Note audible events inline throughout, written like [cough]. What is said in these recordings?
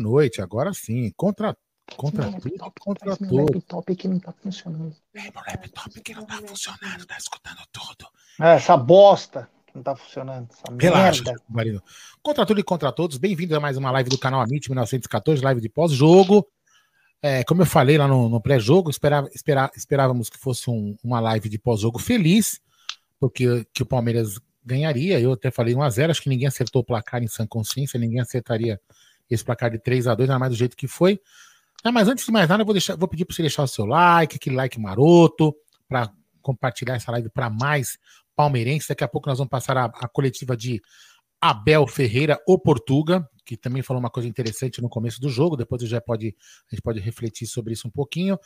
Boa noite, agora sim. Contra, contra tudo laptop, contra tudo. Meu laptop que não tá funcionando. É, meu laptop que não tá funcionando, tá escutando tudo. É, essa bosta que não tá funcionando. Essa Relaxa, marido. Contra tudo e contra todos, bem-vindo a mais uma live do canal Amit 1914, live de pós-jogo. É, como eu falei lá no, no pré-jogo, esperava, esperava, esperávamos que fosse um, uma live de pós-jogo feliz, porque que o Palmeiras ganharia. Eu até falei 1x0, acho que ninguém acertou o placar em sã consciência, ninguém acertaria esse placar de 3 a 2 ainda mais do jeito que foi. É, mas antes de mais nada, eu vou, deixar, vou pedir para você deixar o seu like, aquele like maroto, para compartilhar essa live para mais palmeirenses. Daqui a pouco nós vamos passar a, a coletiva de Abel Ferreira, o Portuga, que também falou uma coisa interessante no começo do jogo. Depois já pode, a gente pode refletir sobre isso um pouquinho.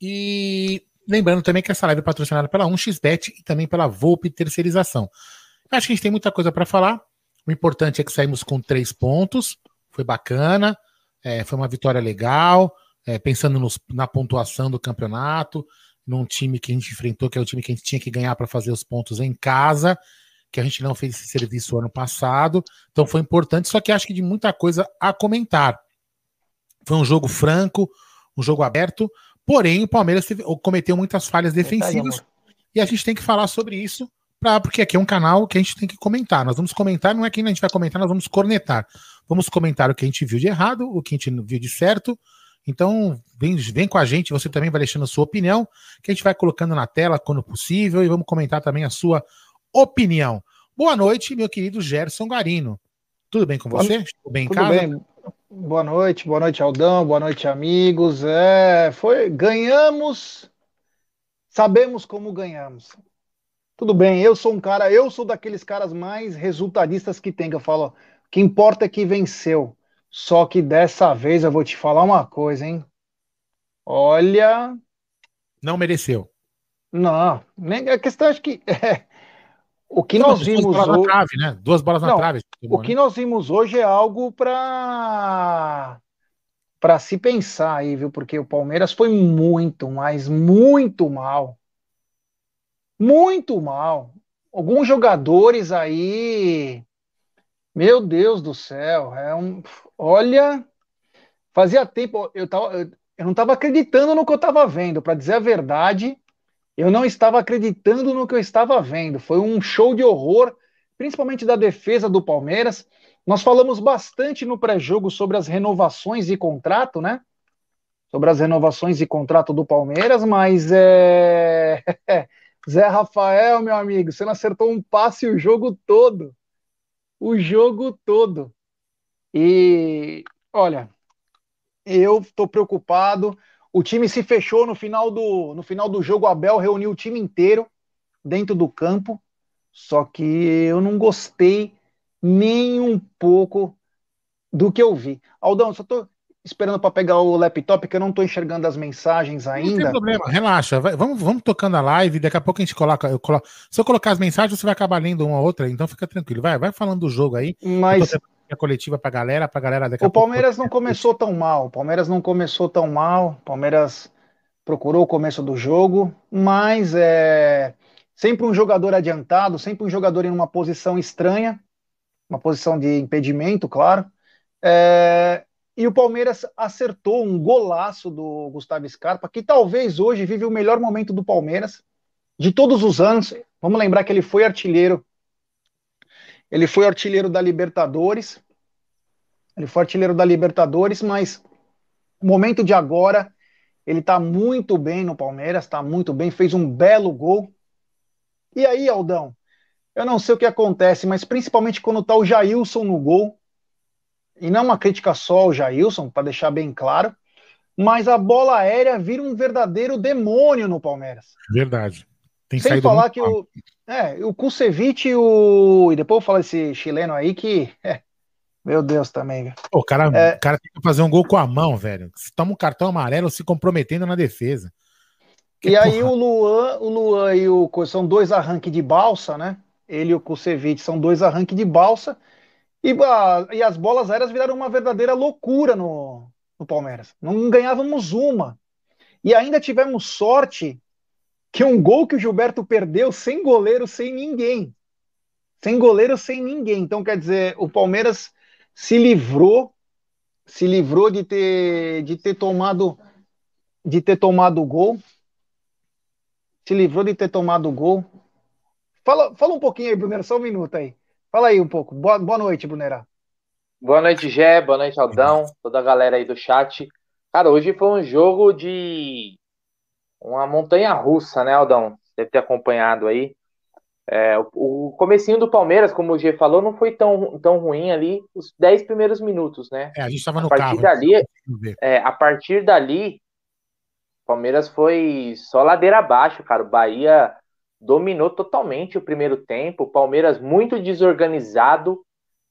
E lembrando também que essa live é patrocinada pela 1xBet e também pela Volpe Terceirização. Acho que a gente tem muita coisa para falar. O importante é que saímos com três pontos foi bacana, é, foi uma vitória legal, é, pensando nos, na pontuação do campeonato, num time que a gente enfrentou, que é o time que a gente tinha que ganhar para fazer os pontos em casa, que a gente não fez esse serviço ano passado, então foi importante, só que acho que de muita coisa a comentar. Foi um jogo franco, um jogo aberto, porém o Palmeiras cometeu muitas falhas defensivas e a gente tem que falar sobre isso pra, porque aqui é um canal que a gente tem que comentar. Nós vamos comentar, não é que a gente vai comentar, nós vamos cornetar. Vamos comentar o que a gente viu de errado, o que a gente viu de certo. Então, vem, vem com a gente, você também vai deixando a sua opinião, que a gente vai colocando na tela quando possível e vamos comentar também a sua opinião. Boa noite, meu querido Gerson Garino. Tudo bem com você? Tudo bem em Tudo casa? Bem. Boa noite, boa noite, Aldão, boa noite, amigos. É, foi, ganhamos, sabemos como ganhamos. Tudo bem, eu sou um cara, eu sou daqueles caras mais resultadistas que tem, que eu falo, que importa é que venceu. Só que dessa vez eu vou te falar uma coisa, hein? Olha. Não mereceu. Não, nem a questão é que [laughs] é, o que Não, nós vimos duas bolas hoje, na trave, né? Duas bolas Não, na trave. O que nós vimos hoje é algo para para se pensar aí, viu? Porque o Palmeiras foi muito, mas muito mal muito mal. Alguns jogadores aí, meu Deus do céu, é um, olha, fazia tempo eu tava, eu não estava acreditando no que eu estava vendo, para dizer a verdade, eu não estava acreditando no que eu estava vendo. Foi um show de horror, principalmente da defesa do Palmeiras. Nós falamos bastante no pré-jogo sobre as renovações de contrato, né? Sobre as renovações de contrato do Palmeiras, mas é [laughs] Zé Rafael, meu amigo, você não acertou um passe o jogo todo. O jogo todo. E olha, eu estou preocupado. O time se fechou no final do no final do jogo. Abel reuniu o time inteiro dentro do campo. Só que eu não gostei nem um pouco do que eu vi. Aldão, só tô, esperando para pegar o laptop, que eu não estou enxergando as mensagens ainda. Não tem problema, relaxa. Vai, vamos, vamos tocando a live, daqui a pouco a gente coloca, eu coloco. Se eu colocar as mensagens, você vai acabar lendo uma ou outra, então fica tranquilo. Vai, vai falando do jogo aí. Mas a coletiva para a galera, para galera daqui a O Palmeiras pouco... não começou tão mal. O Palmeiras não começou tão mal. O Palmeiras procurou o começo do jogo, mas é sempre um jogador adiantado, sempre um jogador em uma posição estranha, uma posição de impedimento, claro. É, e o Palmeiras acertou um golaço do Gustavo Scarpa, que talvez hoje vive o melhor momento do Palmeiras de todos os anos. Vamos lembrar que ele foi artilheiro. Ele foi artilheiro da Libertadores. Ele foi artilheiro da Libertadores, mas o momento de agora, ele está muito bem no Palmeiras, está muito bem, fez um belo gol. E aí, Aldão, eu não sei o que acontece, mas principalmente quando está o Jailson no gol, e não uma crítica só ao Jailson, para deixar bem claro, mas a bola aérea vira um verdadeiro demônio no Palmeiras. Verdade. Tem Sem falar que o, é, o Kusevich e o. E depois eu falo esse chileno aí que. É, meu Deus também. o cara, é, cara tem que fazer um gol com a mão, velho. Se toma um cartão amarelo se comprometendo na defesa. Que e porra. aí o Luan, o Luan e o são dois arranques de balsa, né? Ele e o Kusevich são dois arranques de balsa. E, a, e as bolas aéreas viraram uma verdadeira loucura no, no Palmeiras. Não ganhávamos uma. E ainda tivemos sorte que um gol que o Gilberto perdeu sem goleiro, sem ninguém. Sem goleiro, sem ninguém. Então, quer dizer, o Palmeiras se livrou, se livrou de ter, de ter tomado de ter tomado o gol. Se livrou de ter tomado o gol. Fala, fala um pouquinho aí, Brunera, só um minuto aí. Fala aí um pouco. Boa, boa noite, Brunera. Boa noite, Gé. Boa noite, Aldão. Toda a galera aí do chat. Cara, hoje foi um jogo de uma montanha russa, né, Aldão? Deve ter acompanhado aí. É, o, o comecinho do Palmeiras, como o G falou, não foi tão, tão ruim ali os 10 primeiros minutos, né? É, a gente estava no partir carro. Dali, é, a partir dali, o Palmeiras foi só ladeira abaixo, cara. O Bahia dominou totalmente o primeiro tempo. Palmeiras muito desorganizado.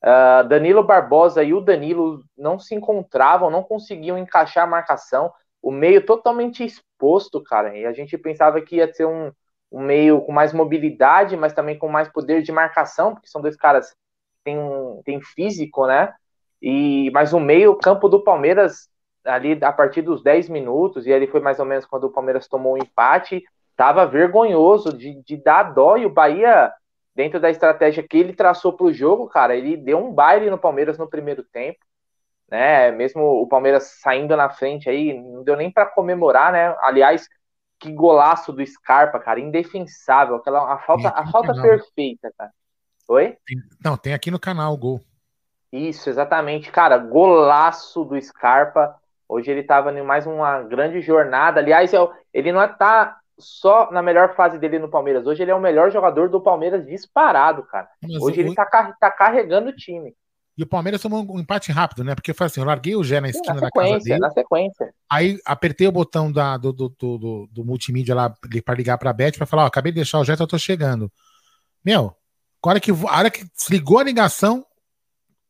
Uh, Danilo Barbosa e o Danilo não se encontravam, não conseguiam encaixar a marcação o meio totalmente exposto, cara. E a gente pensava que ia ser um, um meio com mais mobilidade, mas também com mais poder de marcação, porque são dois caras que têm, têm físico, né? E, mas o meio campo do Palmeiras, ali a partir dos 10 minutos, e ali foi mais ou menos quando o Palmeiras tomou o um empate, tava vergonhoso de, de dar dó, e o Bahia, dentro da estratégia que ele traçou para o jogo, cara, ele deu um baile no Palmeiras no primeiro tempo né? Mesmo o Palmeiras saindo na frente aí, não deu nem para comemorar, né? Aliás, que golaço do Scarpa, cara, indefensável, aquela a falta, a falta perfeita, cara. Oi? Não, tem aqui no canal o gol. Isso, exatamente, cara, golaço do Scarpa. Hoje ele estava em mais uma grande jornada. Aliás, é ele não está só na melhor fase dele no Palmeiras. Hoje ele é o melhor jogador do Palmeiras disparado, cara. Mas Hoje o... ele está tá carregando o time. E o Palmeiras tomou um empate rápido, né? Porque foi assim, eu larguei o Gé na esquina Sim, na da casa dele. Na sequência. Aí apertei o botão da, do, do, do, do multimídia lá para ligar pra Beth para falar, ó, acabei de deixar o Jé, eu tô chegando. Meu, a hora que, a hora que ligou a ligação,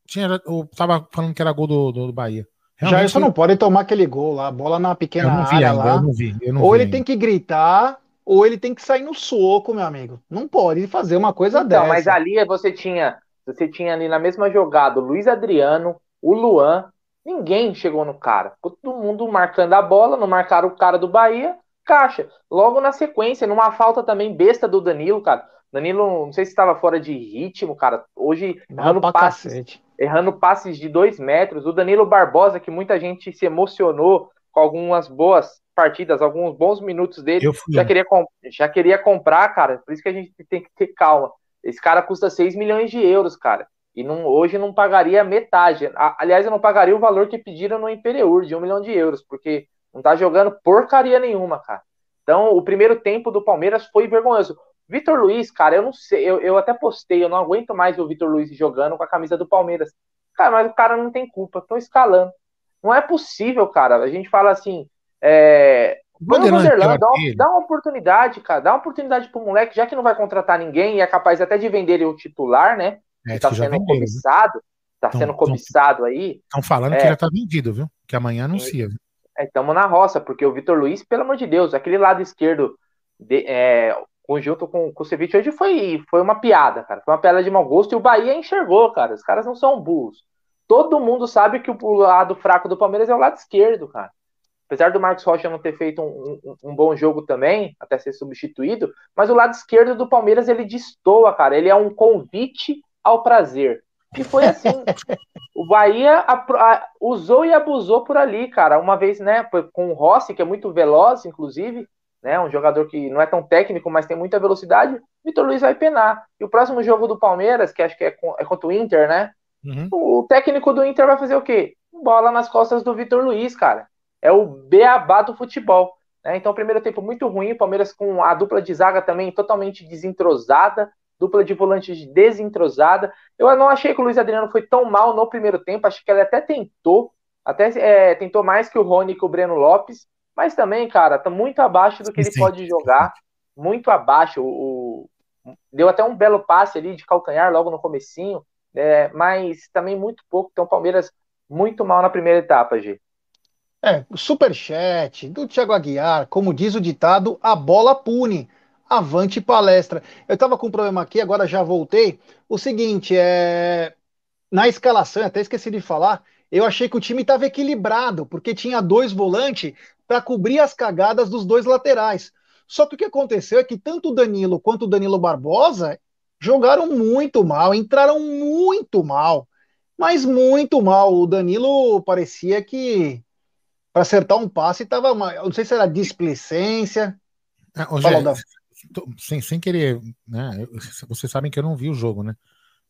tinha, eu tava falando que era gol do, do, do Bahia. Realmente, Já isso não pode tomar aquele gol lá, bola na pequena eu não vi área ainda, lá. Eu não vi, eu não ou vi ele ainda. tem que gritar, ou ele tem que sair no soco, meu amigo. Não pode fazer uma coisa então, dessa. Mas ali você tinha você tinha ali na mesma jogada o Luiz Adriano, o Luan, ninguém chegou no cara. Todo mundo marcando a bola, não marcaram o cara do Bahia, caixa. Logo na sequência, numa falta também besta do Danilo, cara. Danilo, não sei se estava fora de ritmo, cara. Hoje, errando passes, errando passes de dois metros. O Danilo Barbosa, que muita gente se emocionou com algumas boas partidas, alguns bons minutos dele, já queria, já queria comprar, cara. Por isso que a gente tem que ter calma. Esse cara custa 6 milhões de euros, cara. E não, hoje não pagaria metade. Aliás, eu não pagaria o valor que pediram no Imperiur, de 1 milhão de euros, porque não tá jogando porcaria nenhuma, cara. Então, o primeiro tempo do Palmeiras foi vergonhoso. Vitor Luiz, cara, eu não sei, eu, eu até postei, eu não aguento mais o Vitor Luiz jogando com a camisa do Palmeiras. Cara, mas o cara não tem culpa, tô escalando. Não é possível, cara. A gente fala assim, é, Bruno Vanderlan, dá, uma, dá uma oportunidade, cara. Dá uma oportunidade pro moleque, já que não vai contratar ninguém e é capaz até de vender ele o titular, né? É, tá sendo vendeu, cobiçado. Viu? Tá tão, sendo cobiçado tão, aí. Estão falando é, que já tá vendido, viu? Que amanhã anuncia. Estamos é, na roça, porque o Vitor Luiz, pelo amor de Deus, aquele lado esquerdo, de, é, conjunto com, com o Ceviche hoje foi, foi uma piada, cara. Foi uma piada de mau gosto e o Bahia enxergou, cara. Os caras não são burros. Todo mundo sabe que o lado fraco do Palmeiras é o lado esquerdo, cara apesar do Marcos Rocha não ter feito um, um, um, bom jogo também, até ser substituído, mas o lado esquerdo do Palmeiras ele destoa, cara. Ele é um convite ao prazer. E foi assim. [laughs] o Bahia a, a, usou e abusou por ali, cara. Uma vez, né, com o Rossi, que é muito veloz, inclusive, né, um jogador que não é tão técnico, mas tem muita velocidade, Vitor Luiz vai penar. E o próximo jogo do Palmeiras, que acho que é, é contra o Inter, né? Uhum. O técnico do Inter vai fazer o quê? Bola nas costas do Vitor Luiz, cara. É o beabá do futebol. Né? Então, primeiro tempo muito ruim, o Palmeiras com a dupla de zaga também totalmente desentrosada dupla de volantes desentrosada. Eu não achei que o Luiz Adriano foi tão mal no primeiro tempo, acho que ele até tentou, até é, tentou mais que o Rony e que o Breno Lopes, mas também, cara, tá muito abaixo do que ele pode jogar, muito abaixo. O, o, deu até um belo passe ali de calcanhar logo no comecinho, é, mas também muito pouco. Então, Palmeiras muito mal na primeira etapa, G. É, superchat do Thiago Aguiar, como diz o ditado, a bola pune. Avante palestra. Eu estava com um problema aqui, agora já voltei. O seguinte, é na escalação, até esqueci de falar, eu achei que o time estava equilibrado, porque tinha dois volantes para cobrir as cagadas dos dois laterais. Só que o que aconteceu é que tanto o Danilo quanto o Danilo Barbosa jogaram muito mal, entraram muito mal, mas muito mal. O Danilo parecia que para acertar um passe estava, não sei se era displicência. Ah, sem, sem querer, né? Vocês sabem que eu não vi o jogo, né?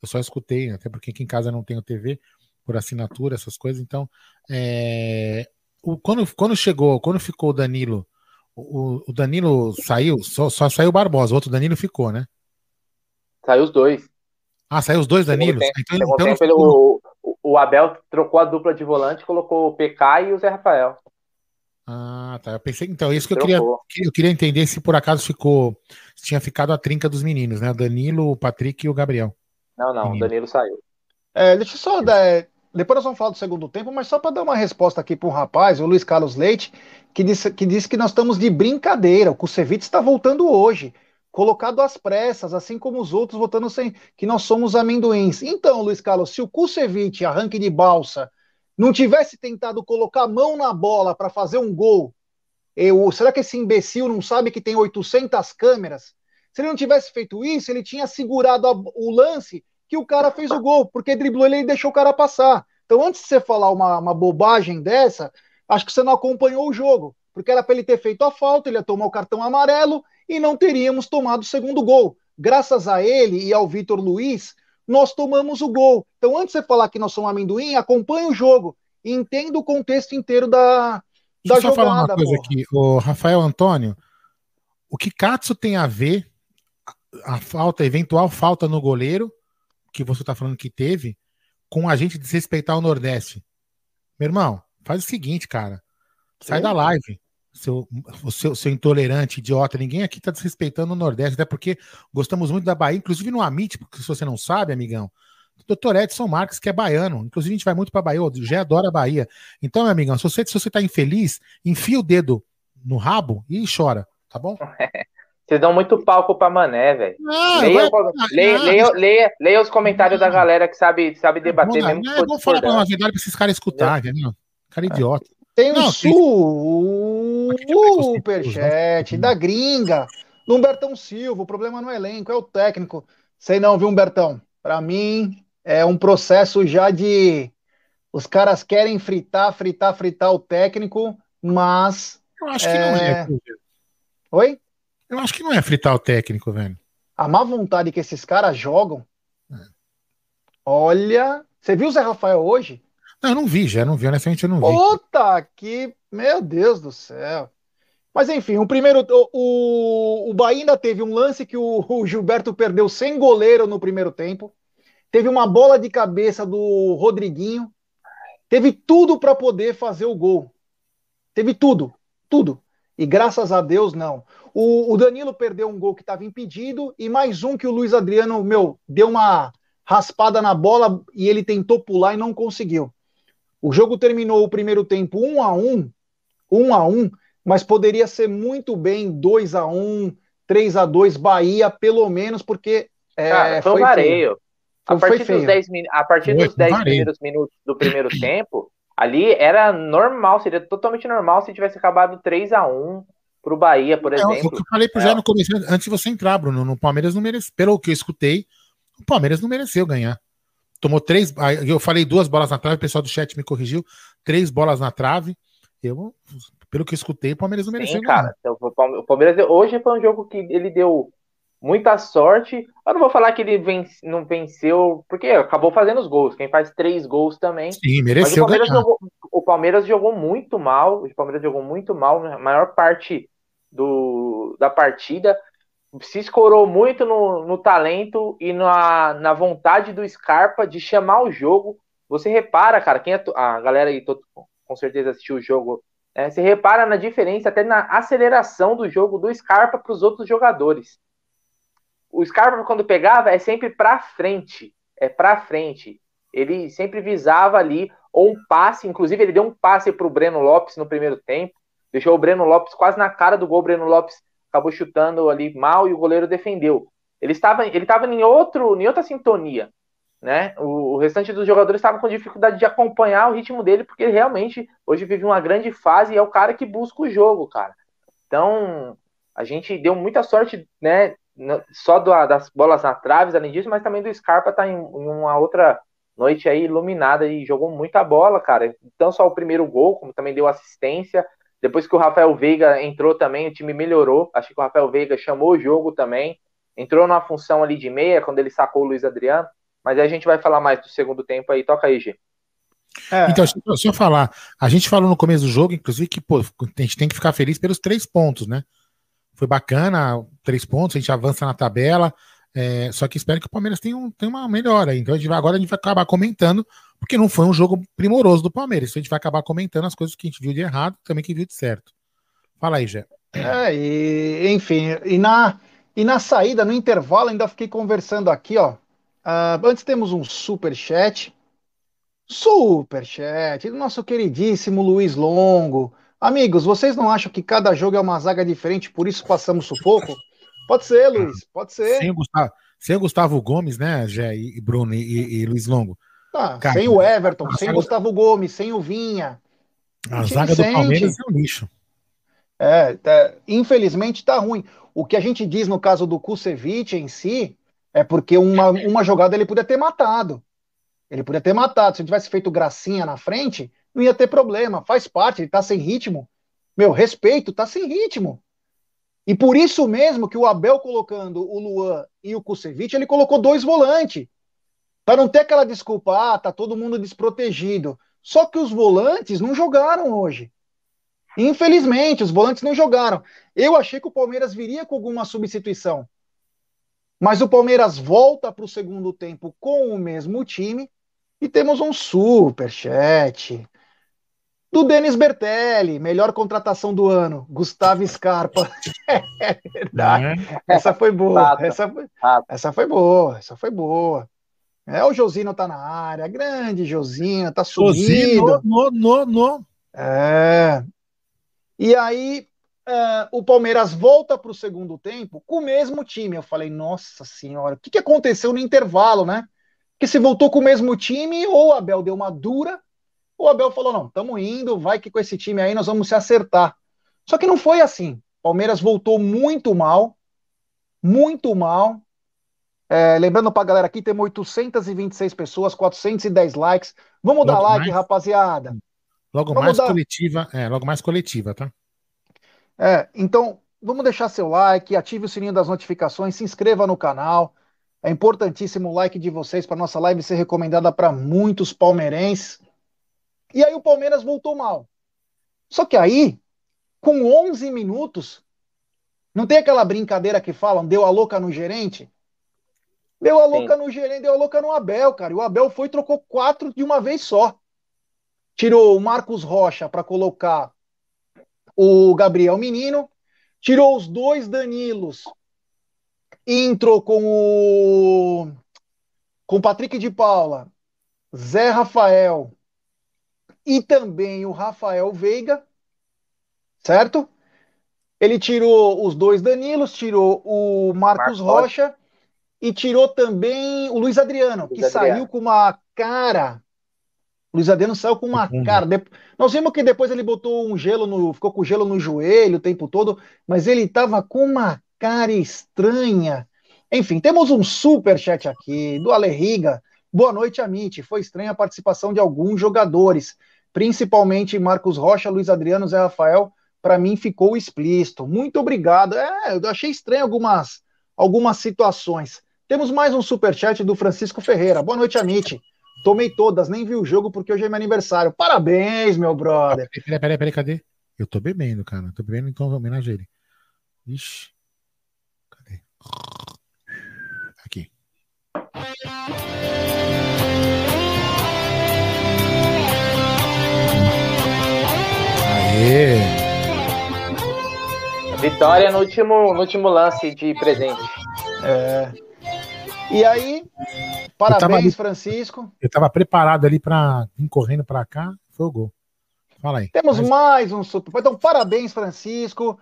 Eu só escutei, até porque aqui em casa não tenho TV por assinatura, essas coisas. Então, é, o, quando, quando chegou, quando ficou o Danilo, o, o Danilo saiu, só, só saiu o Barbosa, o outro Danilo ficou, né? Saiu os dois. Ah, saiu os dois Danilo? Então, então ficou... o, o Abel trocou a dupla de volante, colocou o PK e o Zé Rafael. Ah, tá. Eu pensei, então, é isso que eu queria, eu queria entender se por acaso ficou. Se tinha ficado a trinca dos meninos, né? O Danilo, o Patrick e o Gabriel. Não, não, o Danilo saiu. É, deixa eu só dar. Depois nós vamos falar do segundo tempo, mas só para dar uma resposta aqui para um rapaz, o Luiz Carlos Leite, que disse, que disse que nós estamos de brincadeira. O Kusevich está voltando hoje, colocado às pressas, assim como os outros votando sem que nós somos amendoins. Então, Luiz Carlos, se o Kusevich arranque de balsa não tivesse tentado colocar a mão na bola para fazer um gol, eu, será que esse imbecil não sabe que tem 800 câmeras? Se ele não tivesse feito isso, ele tinha segurado a, o lance que o cara fez o gol, porque driblou ele e deixou o cara passar. Então, antes de você falar uma, uma bobagem dessa, acho que você não acompanhou o jogo, porque era para ele ter feito a falta, ele ia tomar o cartão amarelo e não teríamos tomado o segundo gol. Graças a ele e ao Vitor Luiz, nós tomamos o gol. Então, antes de você falar que nós somos amendoim, acompanhe o jogo e entenda o contexto inteiro da, Deixa da só falar uma coisa porra. aqui. O Rafael Antônio, o que Katsu tem a ver a falta, a eventual falta no goleiro, que você está falando que teve, com a gente desrespeitar o Nordeste? Meu irmão, faz o seguinte, cara. Sai Sim. da live seu, seu, seu intolerante, idiota. Ninguém aqui está desrespeitando o Nordeste, até porque gostamos muito da Bahia, inclusive no Amit, porque se você não sabe, amigão, Dr. Edson Marques, que é baiano. Inclusive, a gente vai muito para Bahia, o Gé adora a Bahia. Então, meu amigão, se você, se você tá infeliz, enfia o dedo no rabo e chora, tá bom? [laughs] Vocês dão muito palco pra Mané, velho. Leia, leia, leia, leia, leia, os comentários da galera que sabe, sabe debater mesmo. É bom falar uma verdade pra esses caras escutarem, entendeu? Cara idiota. Tem um superchat da gringa, do Humbertão Silva. O problema não é elenco, é o técnico. Sei não, viu, Humbertão? Para mim, é um processo já de. Os caras querem fritar, fritar, fritar o técnico, mas. Eu acho que não é. é Oi? Eu acho que não é fritar o técnico, velho. A má vontade que esses caras jogam. É. Olha. Você viu o Zé Rafael hoje? Não, eu não vi, já não vi, honestamente eu não vi. Puta que. Meu Deus do céu. Mas enfim, o primeiro. O, o Bahia ainda teve um lance que o, o Gilberto perdeu sem goleiro no primeiro tempo. Teve uma bola de cabeça do Rodriguinho. Teve tudo para poder fazer o gol. Teve tudo, tudo. E graças a Deus, não. O, o Danilo perdeu um gol que estava impedido e mais um que o Luiz Adriano, meu, deu uma raspada na bola e ele tentou pular e não conseguiu. O jogo terminou o primeiro tempo 1 a 1 1 a 1 mas poderia ser muito bem 2 a 1 3 a 2 Bahia, pelo menos, porque. É, Cara, foi, foi um vareio. A partir, dos 10, a partir dos 10 primeiros minutos do primeiro tempo, ali era normal, seria totalmente normal se tivesse acabado 3 a 1 pro Bahia, por é, exemplo. O que eu falei pro é. já no começo, antes de você entrar, Bruno, no Palmeiras não mereceu, pelo que eu escutei, o Palmeiras não mereceu ganhar. tomou três. Eu falei duas bolas na trave, o pessoal do chat me corrigiu. Três bolas na trave. Eu, pelo que eu escutei, o Palmeiras não mereceu. Sim, cara. Então, o Palmeiras hoje foi um jogo que ele deu muita sorte. Eu não vou falar que ele vence, não venceu, porque acabou fazendo os gols. Quem faz três gols também. Sim, mereceu. O Palmeiras, jogou, o Palmeiras, jogou, muito mal. O Palmeiras jogou muito mal na maior parte do, da partida. Se escorou muito no, no talento e na, na vontade do Scarpa de chamar o jogo. Você repara, cara, quem é, a galera aí tô, com certeza assistiu o jogo. É, você repara na diferença até na aceleração do jogo do Scarpa para os outros jogadores o Scarpa, quando pegava, é sempre para frente. É para frente. Ele sempre visava ali, ou um passe, inclusive ele deu um passe para o Breno Lopes no primeiro tempo, deixou o Breno Lopes quase na cara do gol. O Breno Lopes acabou chutando ali mal e o goleiro defendeu. Ele estava, ele estava em, outro, em outra sintonia. Né? O, o restante dos jogadores estavam com dificuldade de acompanhar o ritmo dele, porque ele realmente hoje vive uma grande fase e é o cara que busca o jogo, cara. Então, a gente deu muita sorte, né, só do, das bolas na traves, além disso, mas também do Scarpa tá em, em, uma outra noite aí iluminada e jogou muita bola, cara. Então só o primeiro gol, como também deu assistência. Depois que o Rafael Veiga entrou também, o time melhorou. Acho que o Rafael Veiga chamou o jogo também. Entrou numa função ali de meia, quando ele sacou o Luiz Adriano. Mas aí a gente vai falar mais do segundo tempo aí. Toca aí, G. É. Então, só falar. A gente falou no começo do jogo, inclusive, que pô, a gente tem que ficar feliz pelos três pontos, né? Foi bacana, três pontos, a gente avança na tabela. É, só que espero que o Palmeiras tenha, um, tenha uma melhora. Então a gente vai, agora a gente vai acabar comentando, porque não foi um jogo primoroso do Palmeiras. Então a gente vai acabar comentando as coisas que a gente viu de errado também que viu de certo. Fala aí, Jé. É, enfim, e na, e na saída, no intervalo, ainda fiquei conversando aqui, ó. Uh, antes temos um super chat. Super chat do nosso queridíssimo Luiz Longo. Amigos, vocês não acham que cada jogo é uma zaga diferente, por isso passamos sufoco? Pode ser, Luiz, pode ser. Sem o Gustavo, sem o Gustavo Gomes, né, Jé, e Bruno e, e Luiz Longo. Ah, Cara, sem o Everton, sem o Gustavo Gomes, sem o Vinha. A zaga do Palmeiras é um lixo. É, tá, infelizmente tá ruim. O que a gente diz no caso do Kusevich em si é porque uma, uma jogada ele podia ter matado. Ele podia ter matado. Se ele tivesse feito gracinha na frente, não ia ter problema, faz parte, ele tá sem ritmo. Meu, respeito, tá sem ritmo. E por isso mesmo que o Abel colocando o Luan e o Kusevich, ele colocou dois volantes. Para não ter aquela desculpa, ah, tá todo mundo desprotegido. Só que os volantes não jogaram hoje. Infelizmente, os volantes não jogaram. Eu achei que o Palmeiras viria com alguma substituição. Mas o Palmeiras volta para o segundo tempo com o mesmo time e temos um super chat do Denis Bertelli, melhor contratação do ano, Gustavo Scarpa. [laughs] é verdade. É. Essa foi boa. Essa foi, essa foi boa. Essa foi boa. É, o Josino tá na área, grande Josino, tá subindo. No, no, no. É. E aí, é, o Palmeiras volta para o segundo tempo com o mesmo time. Eu falei, nossa senhora, o que, que aconteceu no intervalo, né? Que se voltou com o mesmo time, ou o Abel deu uma dura, o Abel falou: não, estamos indo, vai que com esse time aí nós vamos se acertar. Só que não foi assim. Palmeiras voltou muito mal, muito mal. É, lembrando para a galera aqui, temos 826 pessoas, 410 likes. Vamos logo dar like, mais, rapaziada. Logo vamos mais dar... coletiva, é, logo mais coletiva, tá? É, então, vamos deixar seu like, ative o sininho das notificações, se inscreva no canal. É importantíssimo o like de vocês para nossa live ser recomendada para muitos palmeirenses. E aí o Palmeiras voltou mal. Só que aí, com 11 minutos, não tem aquela brincadeira que falam, deu a louca no gerente? Deu a louca Sim. no gerente, deu a louca no Abel, cara. E o Abel foi e trocou quatro de uma vez só. Tirou o Marcos Rocha para colocar o Gabriel Menino, tirou os dois Danilos e entrou com o com o Patrick de Paula, Zé Rafael e também o Rafael Veiga, certo? Ele tirou os dois Danilos, tirou o Marcos, Marcos Rocha e tirou também o Luiz Adriano, Luiz que Adriano. saiu com uma cara. O Luiz Adriano saiu com uma uhum. cara. Nós vimos que depois ele botou um gelo no. ficou com gelo no joelho o tempo todo, mas ele tava com uma cara estranha. Enfim, temos um super chat aqui do Alerriga. Boa noite, Amit. Foi estranha a participação de alguns jogadores, principalmente Marcos Rocha, Luiz Adriano, Zé Rafael. Para mim ficou explícito. Muito obrigado. É, eu achei estranho algumas, algumas situações. Temos mais um superchat do Francisco Ferreira. Boa noite, Amit. Tomei todas, nem vi o jogo porque hoje é meu aniversário. Parabéns, meu brother. Peraí, peraí, peraí, cadê? Eu tô bebendo, cara. Tô bebendo, então homenagem ele. Ixi. Cadê? Aqui. Aê! Vitória no último, no último lance de presente. É. E aí, parabéns, ali, Francisco. Eu tava preparado ali para vir correndo para cá, foi o gol. Fala aí. Temos mas... mais um super. Então, parabéns, Francisco.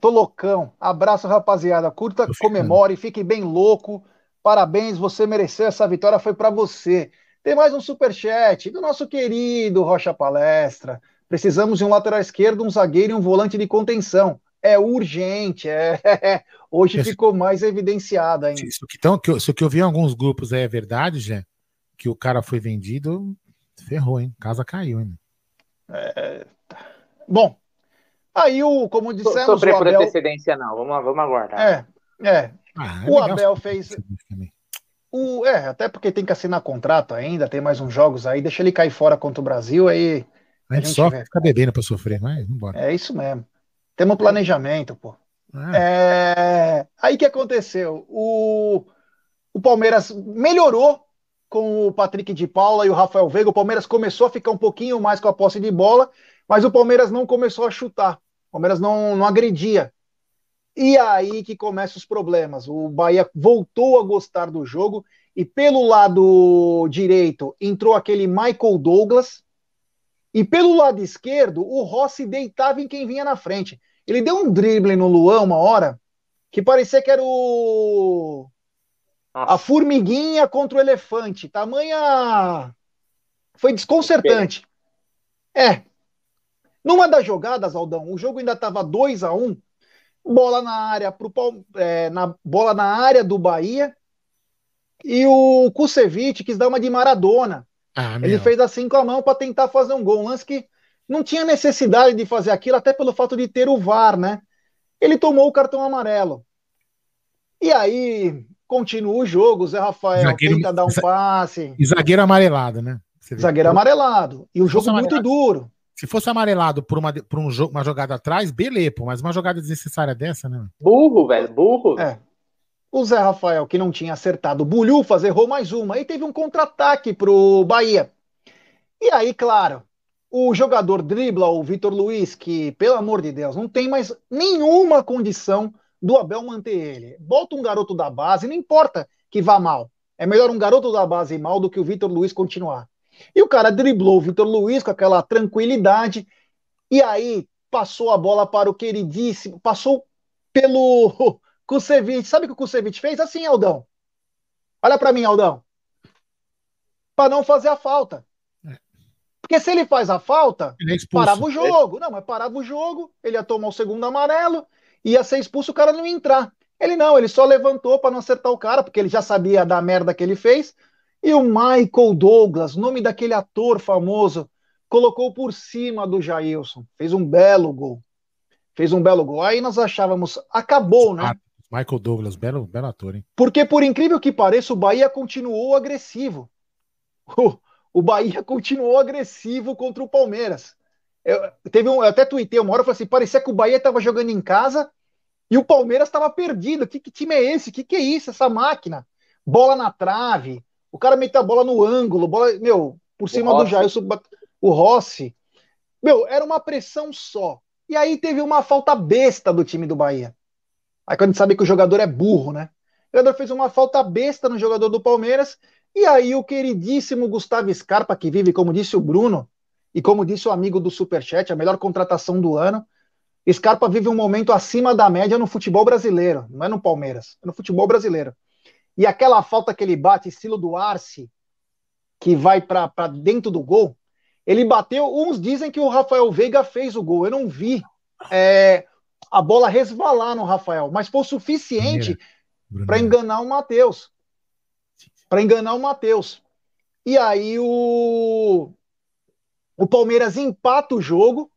Tô loucão. Abraço, rapaziada. Curta, comemore, fique bem louco. Parabéns, você mereceu essa vitória, foi para você. Tem mais um super chat do nosso querido Rocha Palestra. Precisamos de um lateral esquerdo, um zagueiro e um volante de contenção. É urgente, é. [laughs] Hoje isso, ficou mais evidenciado ainda. Isso que, então, que, eu, isso que eu vi em alguns grupos é verdade, já que o cara foi vendido, ferrou, hein? Casa caiu, hein? É... Bom, aí o, como dissemos, Sofrer o Abel... por antecedência não, vamos, vamos aguardar. É, é. Ah, é o Abel fez... O, é, até porque tem que assinar contrato ainda, tem mais uns jogos aí, deixa ele cair fora contra o Brasil, aí... A gente, a gente só vê. fica bebendo para sofrer, mas vambora. É isso mesmo. Temos um planejamento, pô. Ah. É... Aí que aconteceu? O... o Palmeiras melhorou com o Patrick de Paula e o Rafael Veiga. O Palmeiras começou a ficar um pouquinho mais com a posse de bola, mas o Palmeiras não começou a chutar. O Palmeiras não, não agredia. E aí que começam os problemas. O Bahia voltou a gostar do jogo e pelo lado direito entrou aquele Michael Douglas e pelo lado esquerdo o Rossi deitava em quem vinha na frente. Ele deu um drible no Luan uma hora que parecia que era o a formiguinha contra o elefante. Tamanha. Foi desconcertante. É. Numa das jogadas, Aldão, o jogo ainda estava 2 a 1 um, bola na área pro, é, na bola na área do Bahia e o Kusevich quis dar uma de Maradona. Ah, Ele fez assim com a mão para tentar fazer um gol, um lance que não tinha necessidade de fazer aquilo, até pelo fato de ter o VAR, né? Ele tomou o cartão amarelo. E aí, continua o jogo, o Zé Rafael zagueiro, tenta dar um passe. E zagueiro amarelado, né? Zagueiro amarelado. E o jogo muito duro. Se fosse amarelado por uma, por um jogo, uma jogada atrás, beleza, mas uma jogada desnecessária dessa, né? Burro, velho, burro. É. O Zé Rafael, que não tinha acertado o Bulhufas, errou mais uma. E teve um contra-ataque pro Bahia. E aí, claro, o jogador dribla o Vitor Luiz, que, pelo amor de Deus, não tem mais nenhuma condição do Abel manter ele. Bota um garoto da base, não importa que vá mal. É melhor um garoto da base ir mal do que o Vitor Luiz continuar. E o cara driblou o Vitor Luiz com aquela tranquilidade, e aí passou a bola para o queridíssimo, passou pelo [laughs] Kusevich. Sabe o que o Kusevich fez? Assim, Aldão. Olha para mim, Aldão. Para não fazer a falta. É. Porque se ele faz a falta, é parava o jogo. Não, mas parava o jogo, ele ia tomar o segundo amarelo, ia ser expulso, o cara não ia entrar. Ele não, ele só levantou para não acertar o cara, porque ele já sabia da merda que ele fez. E o Michael Douglas, nome daquele ator famoso, colocou por cima do Jailson. Fez um belo gol. Fez um belo gol. Aí nós achávamos, acabou, né? Michael Douglas, belo, belo ator, hein? Porque, por incrível que pareça, o Bahia continuou agressivo. O, o Bahia continuou agressivo contra o Palmeiras. Eu, teve um, eu até tuitei uma hora, eu falei assim, parecia que o Bahia estava jogando em casa e o Palmeiras estava perdido. Que, que, time é esse? Que que é isso, essa máquina? Bola na trave, o cara meteu a bola no ângulo, bola, meu, por cima do Jair, o Rossi. Meu, era uma pressão só. E aí teve uma falta besta do time do Bahia. Aí quando a gente sabe que o jogador é burro, né? O jogador fez uma falta besta no jogador do Palmeiras. E aí o queridíssimo Gustavo Scarpa, que vive, como disse o Bruno, e como disse o amigo do Superchat, a melhor contratação do ano. Scarpa vive um momento acima da média no futebol brasileiro, não é no Palmeiras, é no futebol brasileiro. E aquela falta que ele bate, estilo do Arce, que vai para dentro do gol, ele bateu. Uns dizem que o Rafael Veiga fez o gol. Eu não vi é, a bola resvalar no Rafael, mas foi o suficiente para enganar o Matheus. Para enganar o Matheus. E aí o, o Palmeiras empata o jogo.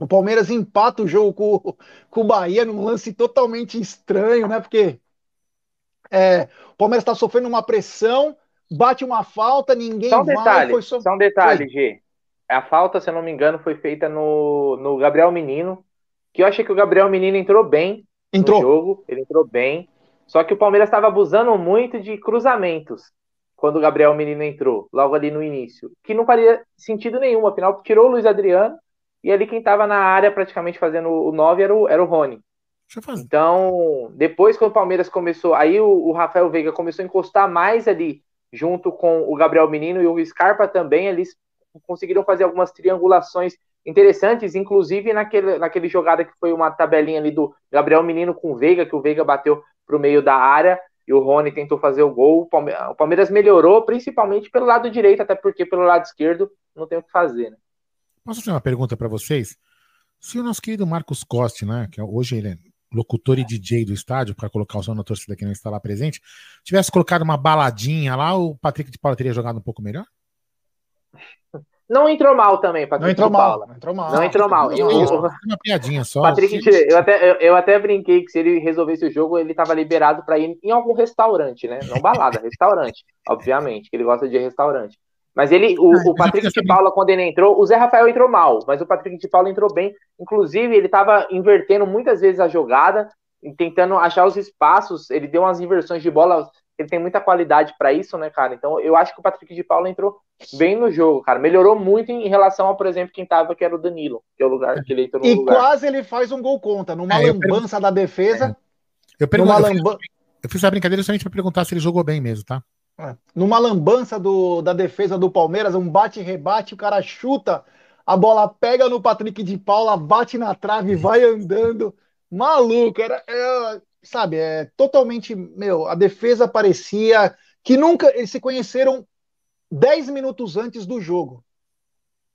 O Palmeiras empata o jogo com, com o Bahia num lance totalmente estranho, né? Porque é, o Palmeiras está sofrendo uma pressão, bate uma falta, ninguém só um vai. Detalhe, Foi só... só um detalhe, G. A falta, se eu não me engano, foi feita no, no Gabriel Menino, que eu achei que o Gabriel Menino entrou bem entrou. no jogo, ele entrou bem. Só que o Palmeiras estava abusando muito de cruzamentos quando o Gabriel Menino entrou, logo ali no início, que não faria sentido nenhum, afinal tirou o Luiz Adriano e ali quem estava na área praticamente fazendo o 9 era o, era o Rony. Então, depois que o Palmeiras começou, aí o, o, Rafael Veiga começou a encostar mais ali, junto com o Gabriel Menino e o Scarpa também, eles conseguiram fazer algumas triangulações interessantes, inclusive naquele, naquele jogada que foi uma tabelinha ali do Gabriel Menino com o Veiga, que o Veiga bateu para o meio da área e o Rony tentou fazer o gol. O Palmeiras melhorou, principalmente pelo lado direito, até porque pelo lado esquerdo não tem o que fazer. Né? Posso fazer uma pergunta para vocês? Se o nosso querido Marcos Costa, né, que hoje ele é locutor e DJ do estádio, para colocar o som na torcida que não está lá presente, tivesse colocado uma baladinha lá, o Patrick de Paula teria jogado um pouco melhor? [laughs] Não entrou mal também, Patrick não entrou mal, não entrou mal. Não entrou mal. Não, eu, uma piadinha só. Patrick, eu até, eu, eu, até brinquei que se ele resolvesse o jogo, ele estava liberado para ir em algum restaurante, né? Não balada, [laughs] restaurante, obviamente, que ele gosta de restaurante. Mas ele, o, o Patrick de Paula, quando ele entrou, o Zé Rafael entrou mal, mas o Patrick de Paula entrou bem. Inclusive, ele estava invertendo muitas vezes a jogada, tentando achar os espaços. Ele deu umas inversões de bola ele tem muita qualidade para isso, né, cara? Então eu acho que o Patrick de Paula entrou bem no jogo, cara. Melhorou muito em relação ao, por exemplo, quem tava, que era o Danilo, que é o lugar que ele entrou no E lugar. quase ele faz um gol contra, numa é, lambança da defesa. É. Eu, pergunto, eu, lamban... eu fiz essa brincadeira somente para perguntar se ele jogou bem mesmo, tá? É. Numa lambança do, da defesa do Palmeiras, um bate-rebate, o cara chuta, a bola pega no Patrick de Paula, bate na trave, vai andando. Maluco, era, era sabe, é totalmente, meu, a defesa parecia que nunca eles se conheceram 10 minutos antes do jogo.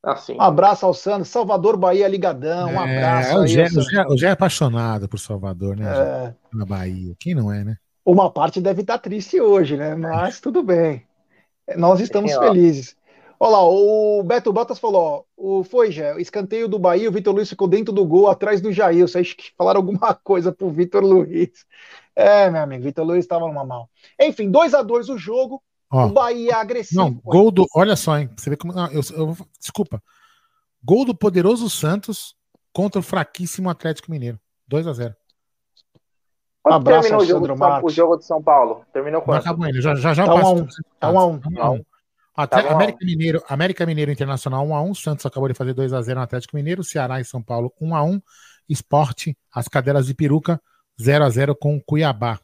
Assim. Um abraço ao Santos, Salvador Bahia ligadão, um é, abraço. o, Gé, o, Gé, o Gé é apaixonado por Salvador, né? É... Na Bahia. Quem não é, né? Uma parte deve estar triste hoje, né? Mas tudo bem. Nós estamos felizes. Olha lá, o Beto Botas falou: ó, o, foi, já, o escanteio do Bahia, o Vitor Luiz ficou dentro do gol, atrás do Jair. Acho que falaram alguma [laughs] coisa pro Vitor Luiz. É, meu amigo, Vitor Luiz estava numa mal. Enfim, 2 a 2 o jogo. Ó, o Bahia agressivo. Não, gol do. Olha só, hein? Você vê como. Não, eu, eu, desculpa. Gol do poderoso Santos contra o fraquíssimo Atlético Mineiro. 2 a 0 Quanto Abraço terminou o jogo, São, o jogo, de São Paulo? Terminou quanto? Acabou ainda, já já, já tá um, tá um, tá um, tá um. Até tá América Mineiro, América Mineiro Internacional 1x1, Santos acabou de fazer 2x0 no Atlético Mineiro, Ceará e São Paulo 1x1, Esporte, as cadelas de peruca 0x0 com Cuiabá.